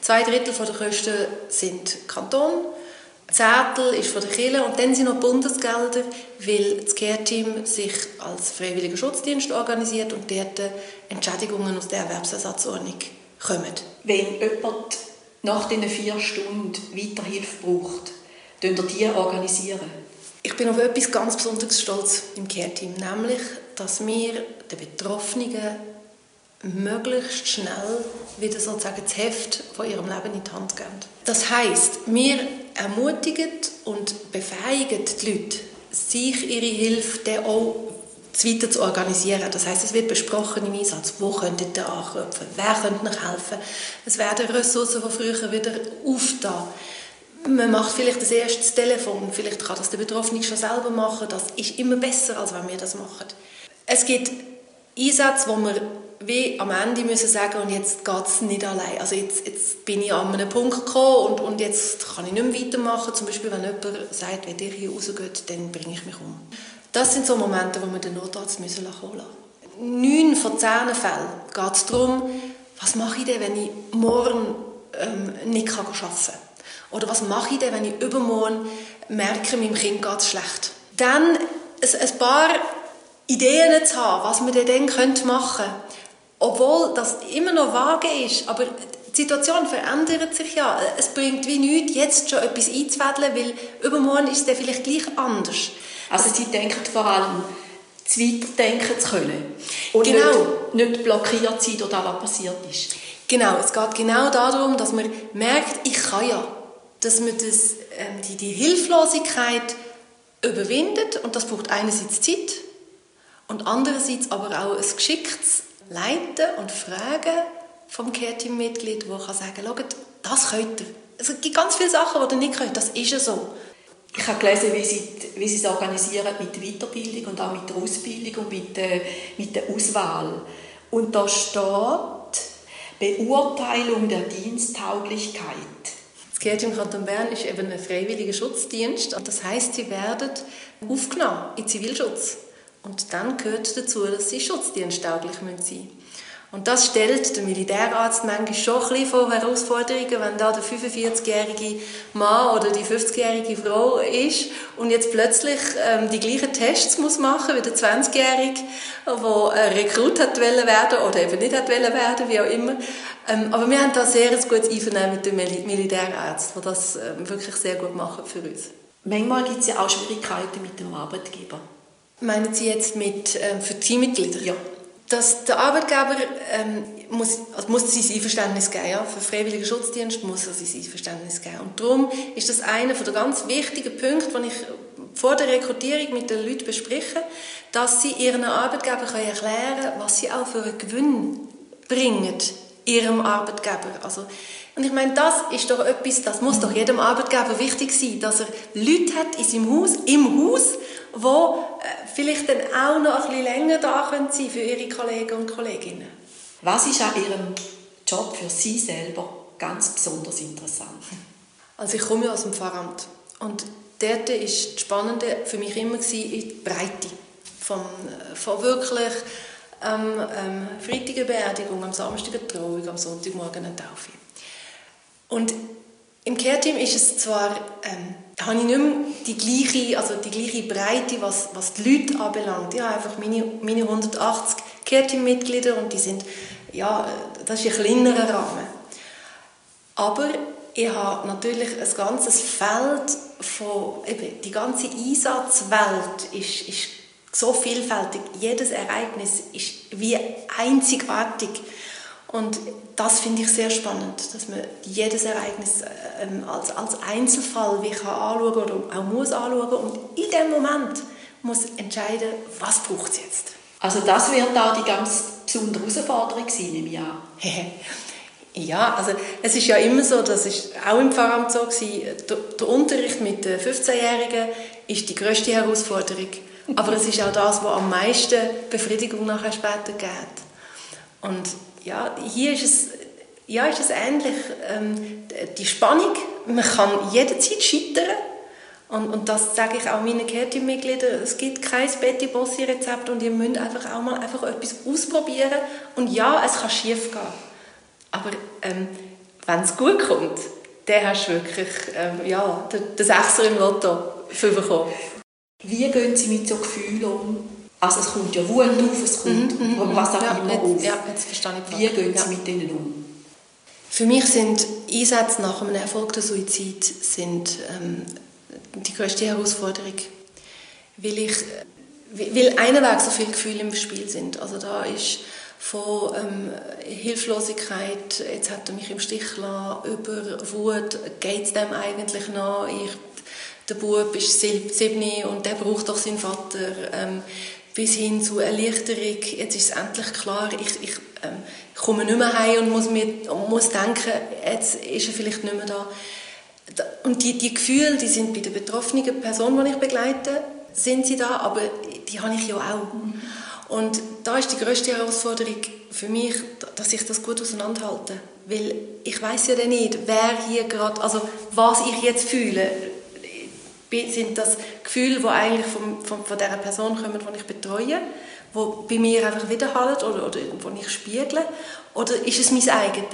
Zwei Drittel der Kosten sind Kanton, Zettel ist von der Kirche und dann sind noch Bundesgelder, weil das Care-Team sich als freiwilliger Schutzdienst organisiert und dort Entschädigungen aus der Erwerbsersatzordnung kommen. Wenn jemand nach diesen vier Stunden Weiterhilfe braucht, könnt ihr die organisieren? Ich bin auf etwas ganz Besonderes stolz im Care-Team, nämlich, dass wir den Betroffenen möglichst schnell wieder sozusagen das Heft von ihrem Leben in die Hand geben. Das heißt, wir ermutigen und befähigen die Leute, sich ihre Hilfe dann auch weiter zu organisieren. Das heißt, es wird besprochen im Einsatz, wo könntet ihr anklopfen, wer könnte noch helfen. Es werden Ressourcen von früher wieder aufgetan. Man macht vielleicht das erste Telefon, vielleicht kann das der Betroffene schon selber machen. Das ist immer besser, als wenn wir das machen. Es gibt Einsätze, wo wir wie am Ende müssen sagen, und jetzt geht es nicht allein. Also jetzt, jetzt bin ich an einen Punkt gekommen und, und jetzt kann ich nicht mehr weitermachen. Zum Beispiel, wenn jemand sagt, wenn ihr hier rausgeht, dann bringe ich mich um. Das sind so Momente, wo wir den Notarzt müssen kommen lassen. Neun von zehn Fällen geht es darum, was mache ich denn, wenn ich morgen ähm, nicht arbeiten kann. Oder was mache ich denn, wenn ich übermorgen merke, meinem Kind geht es schlecht. Dann ein, paar Ideen zu haben, was man dann machen könnte. Obwohl das immer noch vage ist, aber die Situation verändert sich ja. Es bringt wie nichts, jetzt schon etwas einzuwedeln, weil übermorgen ist es dann vielleicht gleich anders. Also Sie denken vor allem, zu weiterdenken zu können. Und genau. nicht, nicht blockiert sein durch das, was passiert ist. Genau, es geht genau darum, dass man merkt, ich kann ja. Dass man das, ähm, die, die Hilflosigkeit überwindet und das braucht einerseits Zeit und andererseits aber auch ein geschicktes Leiten und Fragen vom Care-Team-Mitglied, wo kann sagen, schaut, das könnt ihr. Es gibt ganz viele Sachen, die ihr nicht könnt, das ist ja so. Ich habe gelesen, wie sie, wie sie es organisieren mit der Weiterbildung und auch mit der Ausbildung und mit der, mit der Auswahl. Und da steht Beurteilung der Diensttauglichkeit. Das Care im Kanton Bern ist eben ein freiwilliger Schutzdienst. Das heißt, sie werden aufgenommen in Zivilschutz. Und dann gehört dazu, dass sie schutzdiensttauglich sein müssen. Und das stellt der Militärarzt manchmal schon ein bisschen vor Herausforderungen, wenn da der 45-jährige Mann oder die 50-jährige Frau ist und jetzt plötzlich ähm, die gleichen Tests muss machen wie der 20-jährige, der ein Rekrut hat werden oder eben nicht hat werden, wie auch immer. Ähm, aber wir haben da sehr ein gutes Einvernehmen mit dem Militärärzten, die das ähm, wirklich sehr gut machen für uns. Manchmal gibt es ja auch Schwierigkeiten mit dem Arbeitgeber. Meinen Sie jetzt mit, ähm, für Teammitglieder? Ja. Dass der Arbeitgeber ähm, muss, also muss sein Einverständnis geben. Ja? Für freiwilligen Schutzdienst muss er sein Einverständnis geben. Und darum ist das einer der ganz wichtigen Punkte, den ich vor der Rekrutierung mit den Leuten bespreche, dass sie ihren Arbeitgeber können erklären was sie auch für einen Gewinn bringen ihrem Arbeitgeber. Also, und ich meine, das ist doch etwas, das muss doch jedem Arbeitgeber wichtig sein, dass er Leute hat in seinem Haus, im Haus, wo äh, vielleicht dann auch noch ein bisschen länger da können sein für ihre Kollegen und Kolleginnen. Was ist an Ihrem Job für Sie selber ganz besonders interessant? Also ich komme ja aus dem Pfarramt und dort ist das Spannende für mich immer die Breite von, von wirklich am ähm, Freitag eine Beerdigung, am Samstag eine Trauung, am Sonntagmorgen eine Taufe. Und im Care-Team ist es zwar ähm, habe ich nicht mehr die gleiche, also die gleiche Breite, was, was die Leute anbelangt. Ich habe einfach meine, meine 180 Care-Team-Mitglieder und die sind, ja, das ist ein kleinerer Rahmen. Aber ich habe natürlich ein ganzes Feld von, eben, die ganze Einsatzwelt ist, ist so vielfältig. Jedes Ereignis ist wie einzigartig. Und das finde ich sehr spannend, dass man jedes Ereignis ähm, als, als Einzelfall wie kann anschauen oder auch muss anschauen und in dem Moment muss entscheiden, was braucht es jetzt. Also das wird auch die ganz besondere Herausforderung sein im Jahr. Ja, also es ist ja immer so, das ist auch im Pfarramt so gewesen, der, der Unterricht mit den 15-Jährigen ist die größte Herausforderung. Aber es ist auch das, was am meisten Befriedigung nachher später gibt. Und ja, hier ist es, ja, ist es ähnlich. Ähm, die Spannung, man kann jederzeit scheitern. Und, und das sage ich auch meinen Care-Team-Mitgliedern, es gibt kein Betty-Bossi-Rezept und ihr müsst einfach auch mal einfach etwas ausprobieren. Und ja, es kann schief gehen. Aber ähm, wenn es gut kommt, dann hast du wirklich ähm, ja, den, den Sechser im Lotto für bekommen. Wie gehen Sie mit so Gefühlen um? Also es kommt ja Wut auf, es kommt Mhm, mhm, was auch ja, immer jetzt, auf. Ja, jetzt verstehe ich Wie gehen Sie Ja. mit denen um? Für mich sind Einsätze nach einem erfolgten Suizid sind, ähm, die größte Herausforderung, weil, ich, weil einerweg so viele Gefühle im Spiel sind. Also da ist von ähm, Hilflosigkeit, jetzt hat er mich im Stich gelassen, über Wut, geht es dem eigentlich noch? Ich, der Bub ist sieb- sieben und der braucht doch seinen Vater. Ähm, bis hin zu Erleichterung, jetzt ist es endlich klar, ich, ich ähm, komme nicht mehr heim und muss, mir, muss denken, jetzt ist er vielleicht nicht mehr da. Da- Und die, die Gefühle, die sind bei der betroffenen Person, die ich begleite, sind sie da, aber die habe ich ja auch. Und da ist die größte Herausforderung für mich, dass ich das gut auseinanderhalte. Weil ich weiß ja dann nicht, wer hier gerade, also was ich jetzt fühle, sind das Gefühle, die eigentlich von, von, von der Person kommen, die ich betreue, die bei mir einfach widerhallen oder, oder die ich spiegle, oder ist es mein eigenes?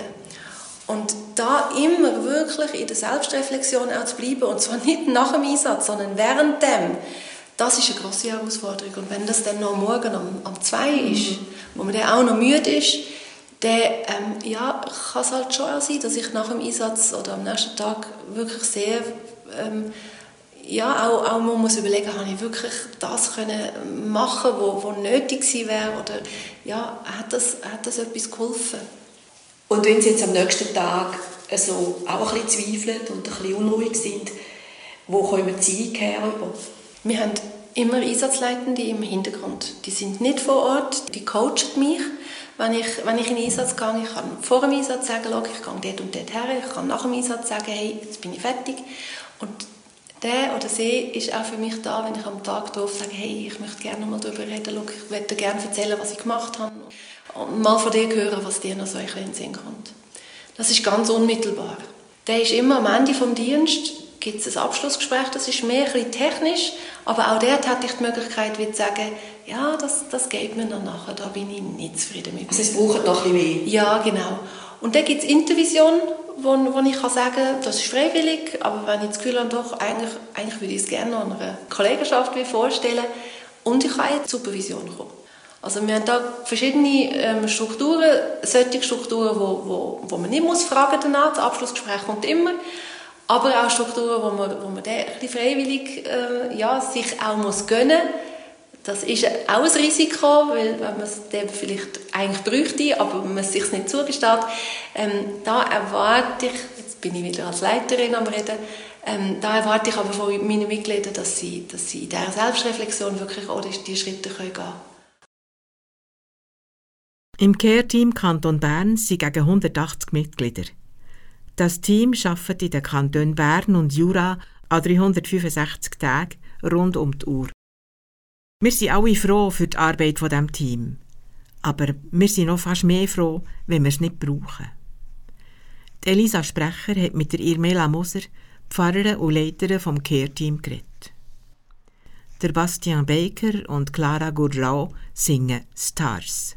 Und da immer wirklich in der Selbstreflexion auch zu bleiben, und zwar nicht nach dem Einsatz, sondern während dem, das ist eine grosse Herausforderung. Und wenn das dann noch morgen um, um zwei ist, wo man dann auch noch müde ist, dann ähm, ja, kann es halt schon auch sein, dass ich nach dem Einsatz oder am nächsten Tag wirklich sehr ähm, ja, auch, auch man muss überlegen, habe ich wirklich das können machen, wo, wo nötig gewesen wäre oder ja, hat das, hat das etwas geholfen? Und wenn Sie jetzt am nächsten Tag so auch ein bisschen zweifeln und ein bisschen unruhig sind, wo kommen Sie her über? Wir haben immer Einsatzleitende im Hintergrund. Die sind nicht vor Ort, die coachen mich. Wenn ich, wenn ich in den Einsatz gehe, ich kann vor dem Einsatz sagen, «Schau, ich gehe dort und dort her. Ich kann nach dem Einsatz sagen, hey, jetzt bin ich fertig. Und der oder sie ist auch für mich da, wenn ich am Tag drauf sage, hey, ich möchte gerne mal darüber reden, Schau, ich möchte gerne erzählen, was ich gemacht habe. Und mal von dir hören, was dir noch so ein bisschen in den Sinn kommt. Das ist ganz unmittelbar. Der ist immer am Ende vom Dienst, gibt es ein Abschlussgespräch, das ist mehr ein bisschen technisch, aber auch dort hatte ich die Möglichkeit, wie zu sagen, ja, das, das geht mir noch nachher, da bin ich nicht zufrieden mit Also es braucht noch ein bisschen mehr. Ja, genau. Und dann gibt es Intervision, wo, wo ich kann sagen kann, das ist freiwillig, aber wenn ich das Gefühl habe, doch, eigentlich, eigentlich würde ich es gerne noch einer Kollegenschaft vorstellen. Und ich kann in die Supervision kommen. Also wir haben da verschiedene ähm, Strukturen, solche Strukturen, wo, wo, wo man nicht muss fragen danach, das Abschlussgespräch kommt immer, aber auch Strukturen, wo man, wo man freiwillig äh, ja, sich auch muss gönnen das ist auch ein Risiko, weil man es dann vielleicht eigentlich bräuchte, aber man es sich nicht zugesteht, ähm, da erwarte ich, jetzt bin ich wieder als Leiterin am Reden, ähm, da erwarte ich aber von meinen Mitgliedern, dass sie, dass sie in dieser Selbstreflexion wirklich auch die, Schritte gehen können. Im Care-Team Kanton Bern sind gegen 180 Mitglieder. Das Team arbeitet in den Kantonen Bern und Jura an 365 Tagen rund um die Uhr. Wir sind alle froh für die Arbeit von dem Team. Aber wir sind noch fast mehr froh, wenn wir es nicht brauchen. Die Elisa Sprecher hat mit der Irmela Moser, Pfarrerin und Leiterin vom Care-Team, geredet. Der Bastian Baker und Clara Gourlau singen Stars.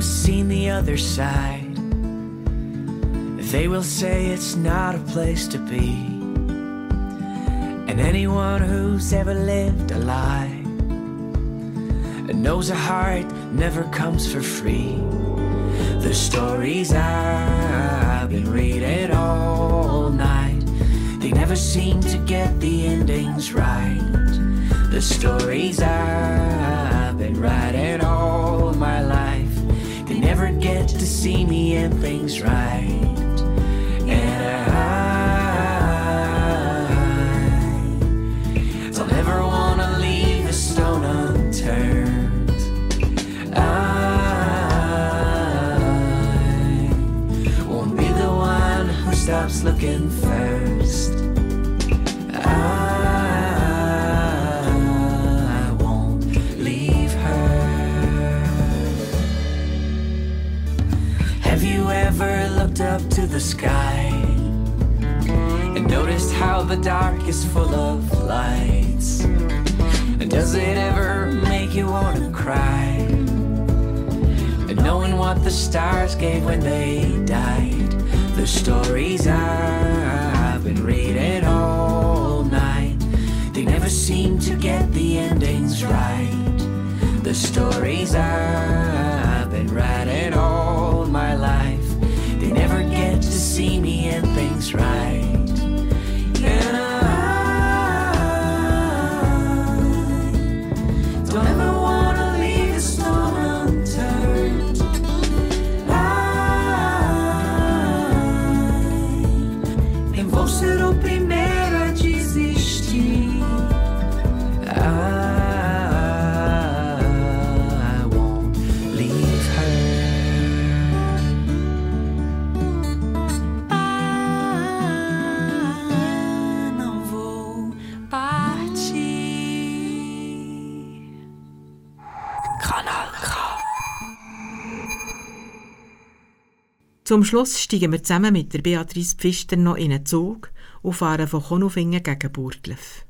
Seen the other side, they will say it's not a place to be. And anyone who's ever lived a lie knows a heart never comes for free. The stories I've been reading all night, they never seem to get the endings right. The stories I've been writing all get to see me and things right. And I don't ever wanna leave a stone unturned. I won't be the one who stops looking first. The sky and noticed how the dark is full of lights? And does it ever make you want to cry? And knowing what the stars gave when they died, the stories I've been reading all night, they never seem to get the endings right. The stories I've been writing all see me end things right. And I don't ever wanna leave a stone unturned. Ah. I nem Zum Schluss steigen wir zusammen mit der Beatrice Pfister noch in einen Zug und fahren von Konufingen gegen Burgdorf.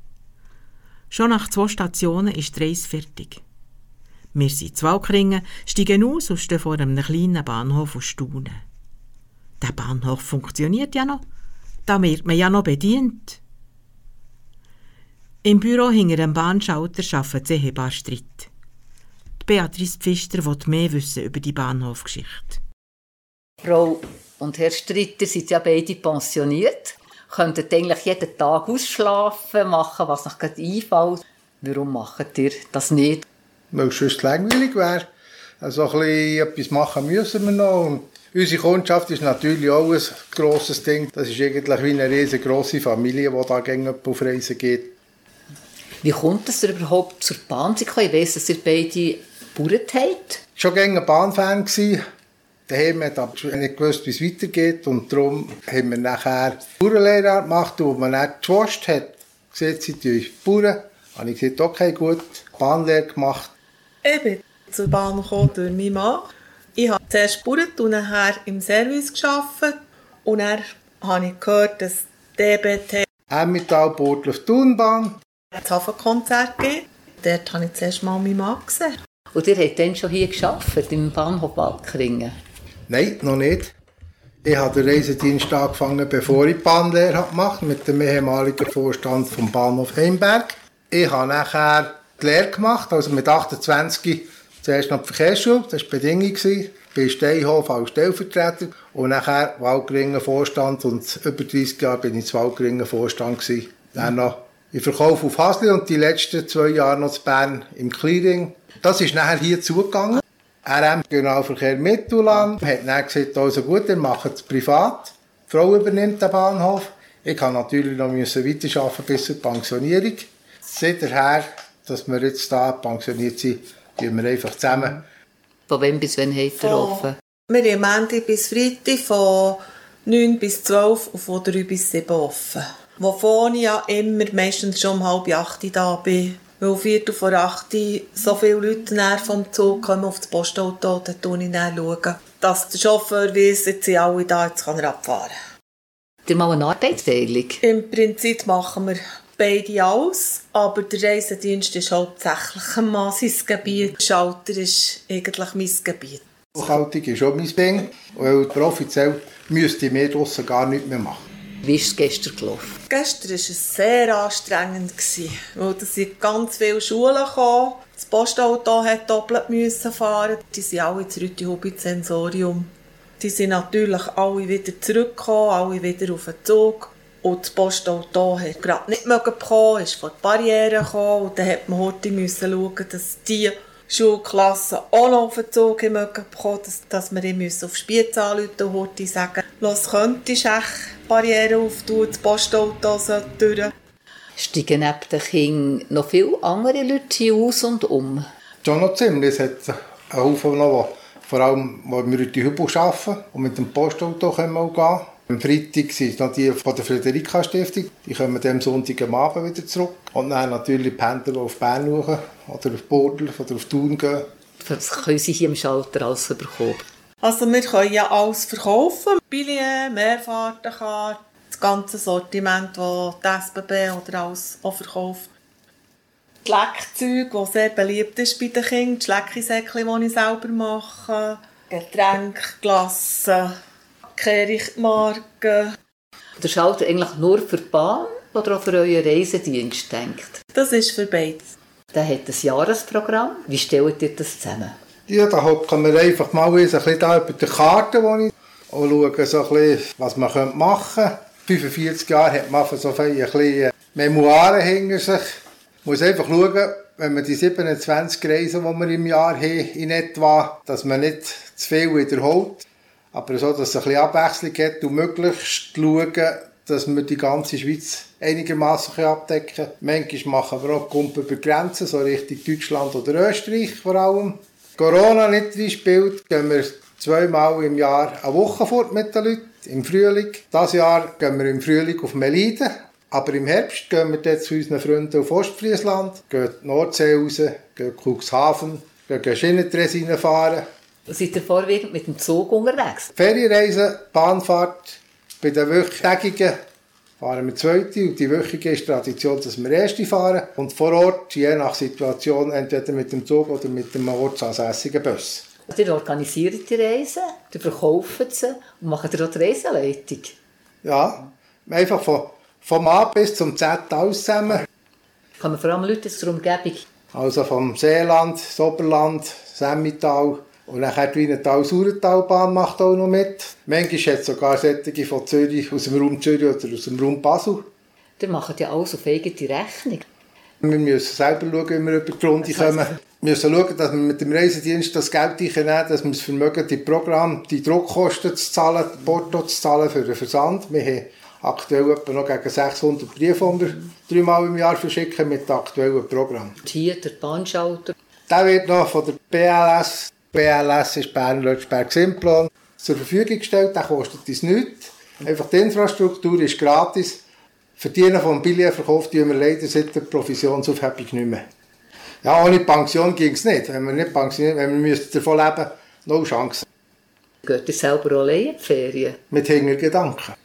Schon nach zwei Stationen ist die Reise fertig. Wir sind zwei Walkringen, steigen aus und stehen vor einem kleinen Bahnhof und staunen. Der Bahnhof funktioniert ja noch. Da wird man ja noch bedient. Im Büro hinter dem Bahnschalter arbeitet Ehepaar Streit. Die Beatrice Pfister will mehr wissen über die Bahnhofgeschichte. Frau und Herr Stritter sind ja beide pensioniert, könnten eigentlich jeden Tag ausschlafen, machen, was euch gerade einfällt. Warum macht ihr das nicht? Weil es sonst langweilig wäre. Also ein bisschen etwas machen müssen wir noch. Und unsere Kundschaft ist natürlich auch ein grosses Ding. Das ist eigentlich wie eine riesengroße Familie, die da gegen auf Reisen geht. Wie kommt es überhaupt zur Bahn zu kommen? Ich weiss, dass ihr beide Bauern habt. Schon gegen ein Bahnfan gsi. Daheim hat aber schon nicht gewusst, wie es weitergeht. Und darum haben wir nachher Bauernlehre gemacht, wo man dann geschwasst hat. Gesagt, sie tun Bauern. Habe ich gesagt, okay, gut, Bahnlehre gemacht. Ich bin zur Bahn gekommen durch meinen Mann. Ich habe zuerst Bauern und nachher im Service gearbeitet. Und dann habe ich gehört, dass DBT Emmental, Burgdorf, Thunbahn. das Hafenkonzert gibt. Dort habe ich zuerst mal meinen Mann gesehen. Und ihr habt dann schon hier gearbeitet, im Bahnhof Walkringen? Nein, noch nicht. Ich habe den Reisedienst angefangen, bevor ich die Bahnlehre gemacht habe, mit dem ehemaligen Vorstand vom Bahnhof Heimberg. Ich habe nachher die Lehre gemacht, also mit 28 zuerst noch die Verkehrsschule, das war die Bedingung. Bei Steinhof als Stellvertreter und nachher Waldgringen Vorstand und über 30 Jahre bin ich zu Waldgringen Vorstand gewesen. Dann noch im Verkauf auf Hasli und die letzten zwei Jahre noch zu Bern im Clearing. Das ist nachher hier zugegangen. RM Regionalverkehr Mittelland hat dann gesagt, also gut, wir machen es privat. Die Frau übernimmt den Bahnhof. Ich kann natürlich noch müssen weiterarbeiten bis zur Pensionierung. Seither, dass wir jetzt da pensioniert sind, gehen wir einfach zusammen. Von wann bis wann habt ihr offen? Wir haben Montag bis Freitag von 9 bis 12 und von 3 bis 7 offen. Wovon ich ja immer meistens schon um halb 8 da bin. Weil um Viertel vor 8 so viele Leute näher vom Zug kommen auf das Postauto, dann schaue ich dann, schauen, dass der Chauffeur weiss, jetzt sind alle da, jetzt kann er abfahren. Habt ihr mal eine Arbeitsteilung? Im Prinzip machen wir beide alles, aber der Reisedienst ist hauptsächlich ein Mann sein Gebiet. Schalter ist eigentlich mein Gebiet. Buchhaltung ist schon mein Ding, weil offiziell müsste ich mehr draussen gar nichts mehr machen. Wie ist es gestern gelaufen? Gestern war es sehr anstrengend, weil da sind ganz viele Schulen gekommen. Das Postauto hat doppelt fahren. Die sind alle ins Rüti-Hubi-Sensorium. Die sind natürlich alle wieder zurückgekommen, alle wieder auf den Zug. Und das Postauto hat gerade nicht mögen kommen, ist vor die Barriere gekommen. Und dann hat man heute schauen, dass die Schulklassen auch noch auf den Zug bekommen, dass, dass wir ihn auf Spiez anrufen und heute sagen, los, könntest du echt Barriere auftun, das Postauto durch. Steigen neben den Kindern noch viele andere Leute hier aus und um? Schon noch ziemlich. Es hat einen Haufen noch, die vor allem die mit den Hübel arbeiten und mit dem Postauto können wir auch gehen. Am Freitag sind noch die von der Friederika Stiftung. Die kommen am Sonntag am Abend wieder zurück. Und dann natürlich Pendler, die auf Bern schauen oder auf Bordel oder auf Thun gehen. Was können Sie hier im Schalter alles bekommen? Also wir können ja alles verkaufen. Billien, Mehrfahrtenkarten, das ganze Sortiment, das die SBB oder alles auch verkauft. Das Leckzeug, das sehr beliebt ist bei den Kindern, das Leckisäckchen, das ich selber mache, Getränke, Glassen, Kehrichtmarken. Der Schalter eigentlich nur für die Bahn oder auch für euren Reisedienst denkt? Das ist für beides. Der hat ein Jahresprogramm. Wie stellt ihr das zusammen? Ja, da hocken wir einfach mal ein bisschen da über die Karte, die ich und schauen so ein bisschen, was man machen könnte. 45 Jahre hat man so bisschen Memoiren hinter sich. Man muss einfach schauen, wenn man die 27 Reisen, die wir im Jahr haben, in etwa, dass man nicht zu viel wiederholt. Aber so, dass es ein bisschen Abwechslung hat und möglichst schauen, dass wir die ganze Schweiz einigermaßen abdecken können. Manchmal machen wir auch Kumpel über Grenzen, so Richtung Deutschland oder Österreich vor allem. Corona nicht reinspielt, gehen wir zweimal im Jahr eine Woche fort mit den Leuten, im Frühling. Dieses Jahr gehen wir im Frühling auf Meliden, aber im Herbst gehen wir dort zu unseren Freunden auf Ostfriesland, gehen die Nordsee raus, gehen Cuxhaven, gehen Schienentresinen fahren. Seid ihr vorwiegend mit dem Zug unterwegs? Ferienreise, Bahnfahrt, bei den wöchigen fahren wir zweite und die wöchige ist Tradition, dass wir erste fahren und vor Ort, je nach Situation, entweder mit dem Zug oder mit dem ortsansässigen Bus. Ihr organisiert die Reisen, ihr verkauft sie und macht auch die Reiseleitung? Ja, einfach von, vom A bis zum Z alles zusammen. Kommen vor allem Leute aus der Umgebung? Also vom Seeland, das Oberland, Semmital und dann die Wienertal-Sauertalbahn macht auch noch mit. Manchmal hat es sogar solche von Zürich, aus dem Raum Zürich oder aus dem Raum Basel. Die machen ja alles auf eigene Rechnung. Wir müssen selber schauen, wie wir über die Runde kommen. Wir müssen schauen, dass wir mit dem Reisedienst das Geld nehmen, dass wir es vermögen, die Programme, die Druckkosten zu zahlen, die Porto zu zahlen für den Versand. Wir haben aktuell etwa noch gegen 600 Briefe, die wir dreimal im Jahr verschicken mit aktuellen Programmen. Hier der Bahnschalter. Der wird noch von der BLS BLS ist Bern Lötschberg Simplon zur Verfügung gestellt. Der kostet uns nichts. Einfach die Infrastruktur ist gratis. Verdienen vom Billetverkauf tun wir leider seit der Provisionsaufhebung nicht mehr. Ja, ohne Pension ging es nicht. Wenn wir nicht pensionieren, wenn wir davon leben no Chance. Geht ihr selber allein in die Ferien? Mit Hintergedanken.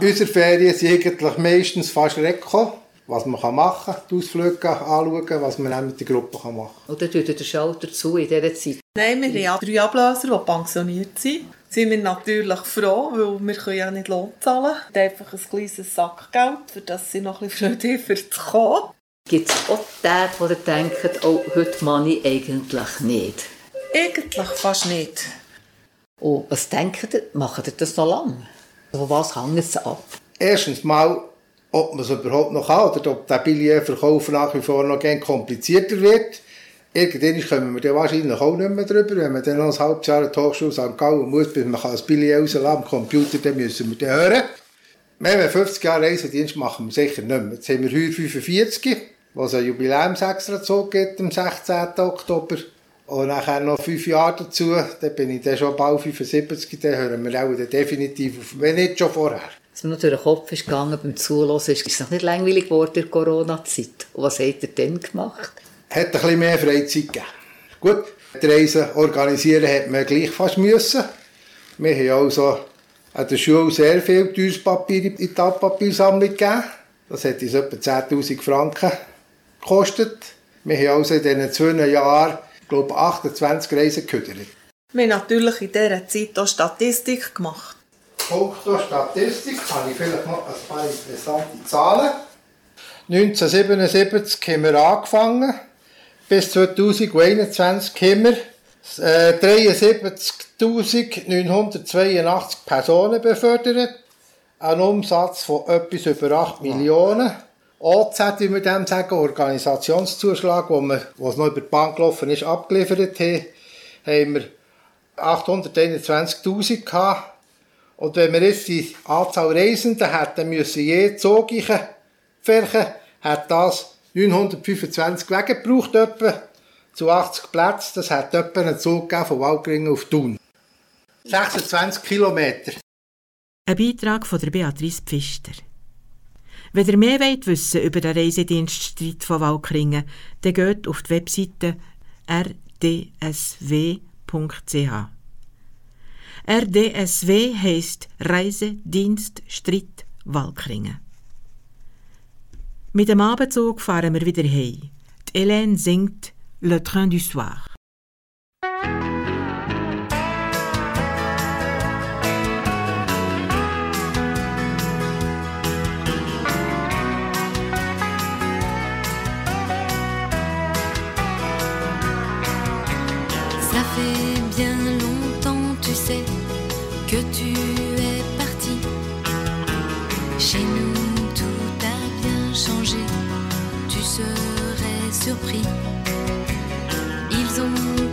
Unsere Ferien sind eigentlich meistens fast Rekord was man machen kann, die Ausflüge anschauen, was man auch mit der Gruppe machen kann. Oder tut der Schalter zu in dieser Zeit? Nein, wir haben ja drei Ablöser, die pensioniert sind. Sind wir natürlich froh, weil wir können ja nicht Lohn zahlen. können. einfach ein kleines Sackgeld, für das sie noch ein bisschen fröhlicher zu kommen. Gibt es auch Tage, wo ihr denkt, oh, heute mache ich eigentlich nicht? Eigentlich fast nicht. Oh, was denkt ihr? Macht ihr das noch lange? Von was hängt es ab? Erstens mal ob man es überhaupt noch kann oder ob der Billetverkauf nach wie vor noch komplizierter wird. Irgendwann kommen wir dann wahrscheinlich auch nicht mehr drüber. Wenn man dann noch ein halbes Jahr in die Hochschule St. Muss, bis man das Billet rauslassen am Computer, dann müssen wir dann hören. Wenn wir 50 Jahre Reisedienst machen wir sicher nicht mehr. Jetzt haben wir heute 45, was ein Jubiläumsextrazug gibt am 16. Oktober. Und nachher noch fünf Jahre dazu, dann bin ich dann schon bald 75, dann hören wir auch definitiv auf, wenn nicht schon vorher was mir noch durch den Kopf ist gegangen beim Zuhören, ist, ist es noch nicht langweilig geworden in der Corona-Zeit? Und was hat er denn gemacht? Hat ein bisschen mehr Freizeit gegeben. Gut, die Reisen organisieren hat man gleich fast müssen. Wir haben also an der Schule sehr viel teures Papier in die Altpapiersammlung gegeben. Das hat uns etwa 10'000 Franken gekostet. Wir haben also in diesen zwei Jahren, glaube ich, 28 Reisen gehört. Wir haben natürlich in dieser Zeit auch Statistik gemacht. Punkto Statistik habe ich vielleicht noch ein paar interessante Zahlen. 1977 haben wir angefangen. Bis 2021 haben wir äh, 73.982 Personen befördert. Ein Umsatz von etwas über 8 Millionen. OZ, wie wir dem sagen, Organisationszuschlag, wo, wir, wo es noch über die Bank gelaufen ist, abgeliefert haben, haben wir 821.000 gehabt. Und wenn wir jetzt die Anzahl Reisenden hätten müssen, je Zug färchen, hat das 925 Wege gebraucht, etwa, zu 80 Plätzen. Das hat etwa einen Zug von Waldringen auf Thun. 26 Kilometer. Ein Beitrag von der Beatrice Pfister. Wenn ihr mehr wollt wissen über den Reisedienststreit von Waldkringen, dann geht auf die Webseite rdsw.ch. RDSW heisst Reisedienststreit Waldkringen. Mit dem Abendzug fahren wir wieder heim. Die Hélène singt Le Train du Soir. Surpris. Ils ont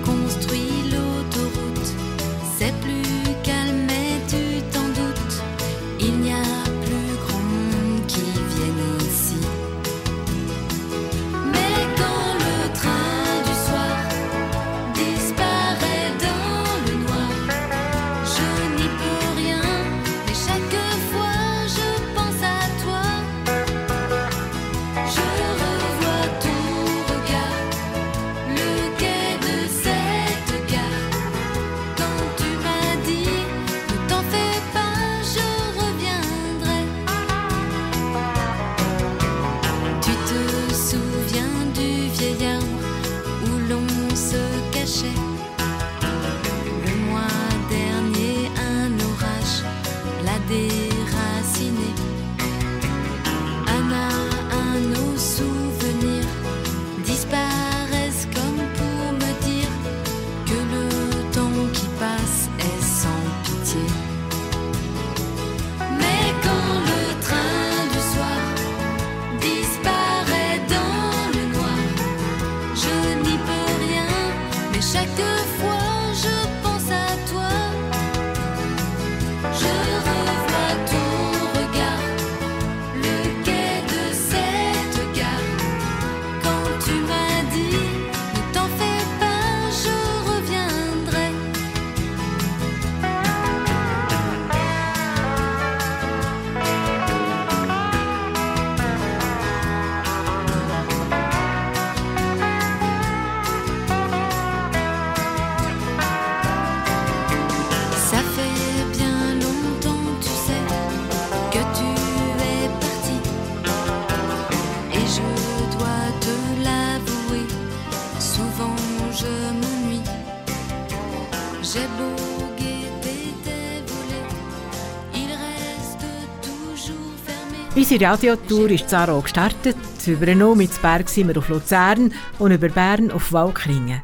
Unsere Radiotour ist zwar auch gestartet. Über den Nomitzberg sind wir auf Luzern und über Bern auf Waldkringen.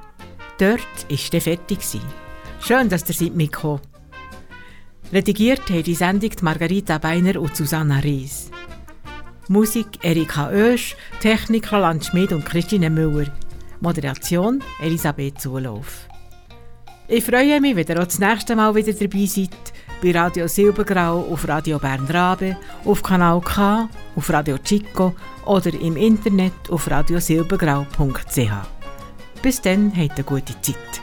Dort war der fertig. Schön, dass ihr seid. Redigiert haben die Sendung Margarita Beiner und Susanna Ries. Musik Erika Oesch, Technik Roland Schmid und Christine Müller. Moderation Elisabeth Zulauf. Ich freue mich, wenn ihr auch das nächste Mal wieder dabei seid. Bei Radio Silbergrau, auf Radio Bern Rabe, auf Kanal K, auf Radio Chico oder im Internet auf radiosilbergrau.ch. Bis dann, habt eine gute Zeit.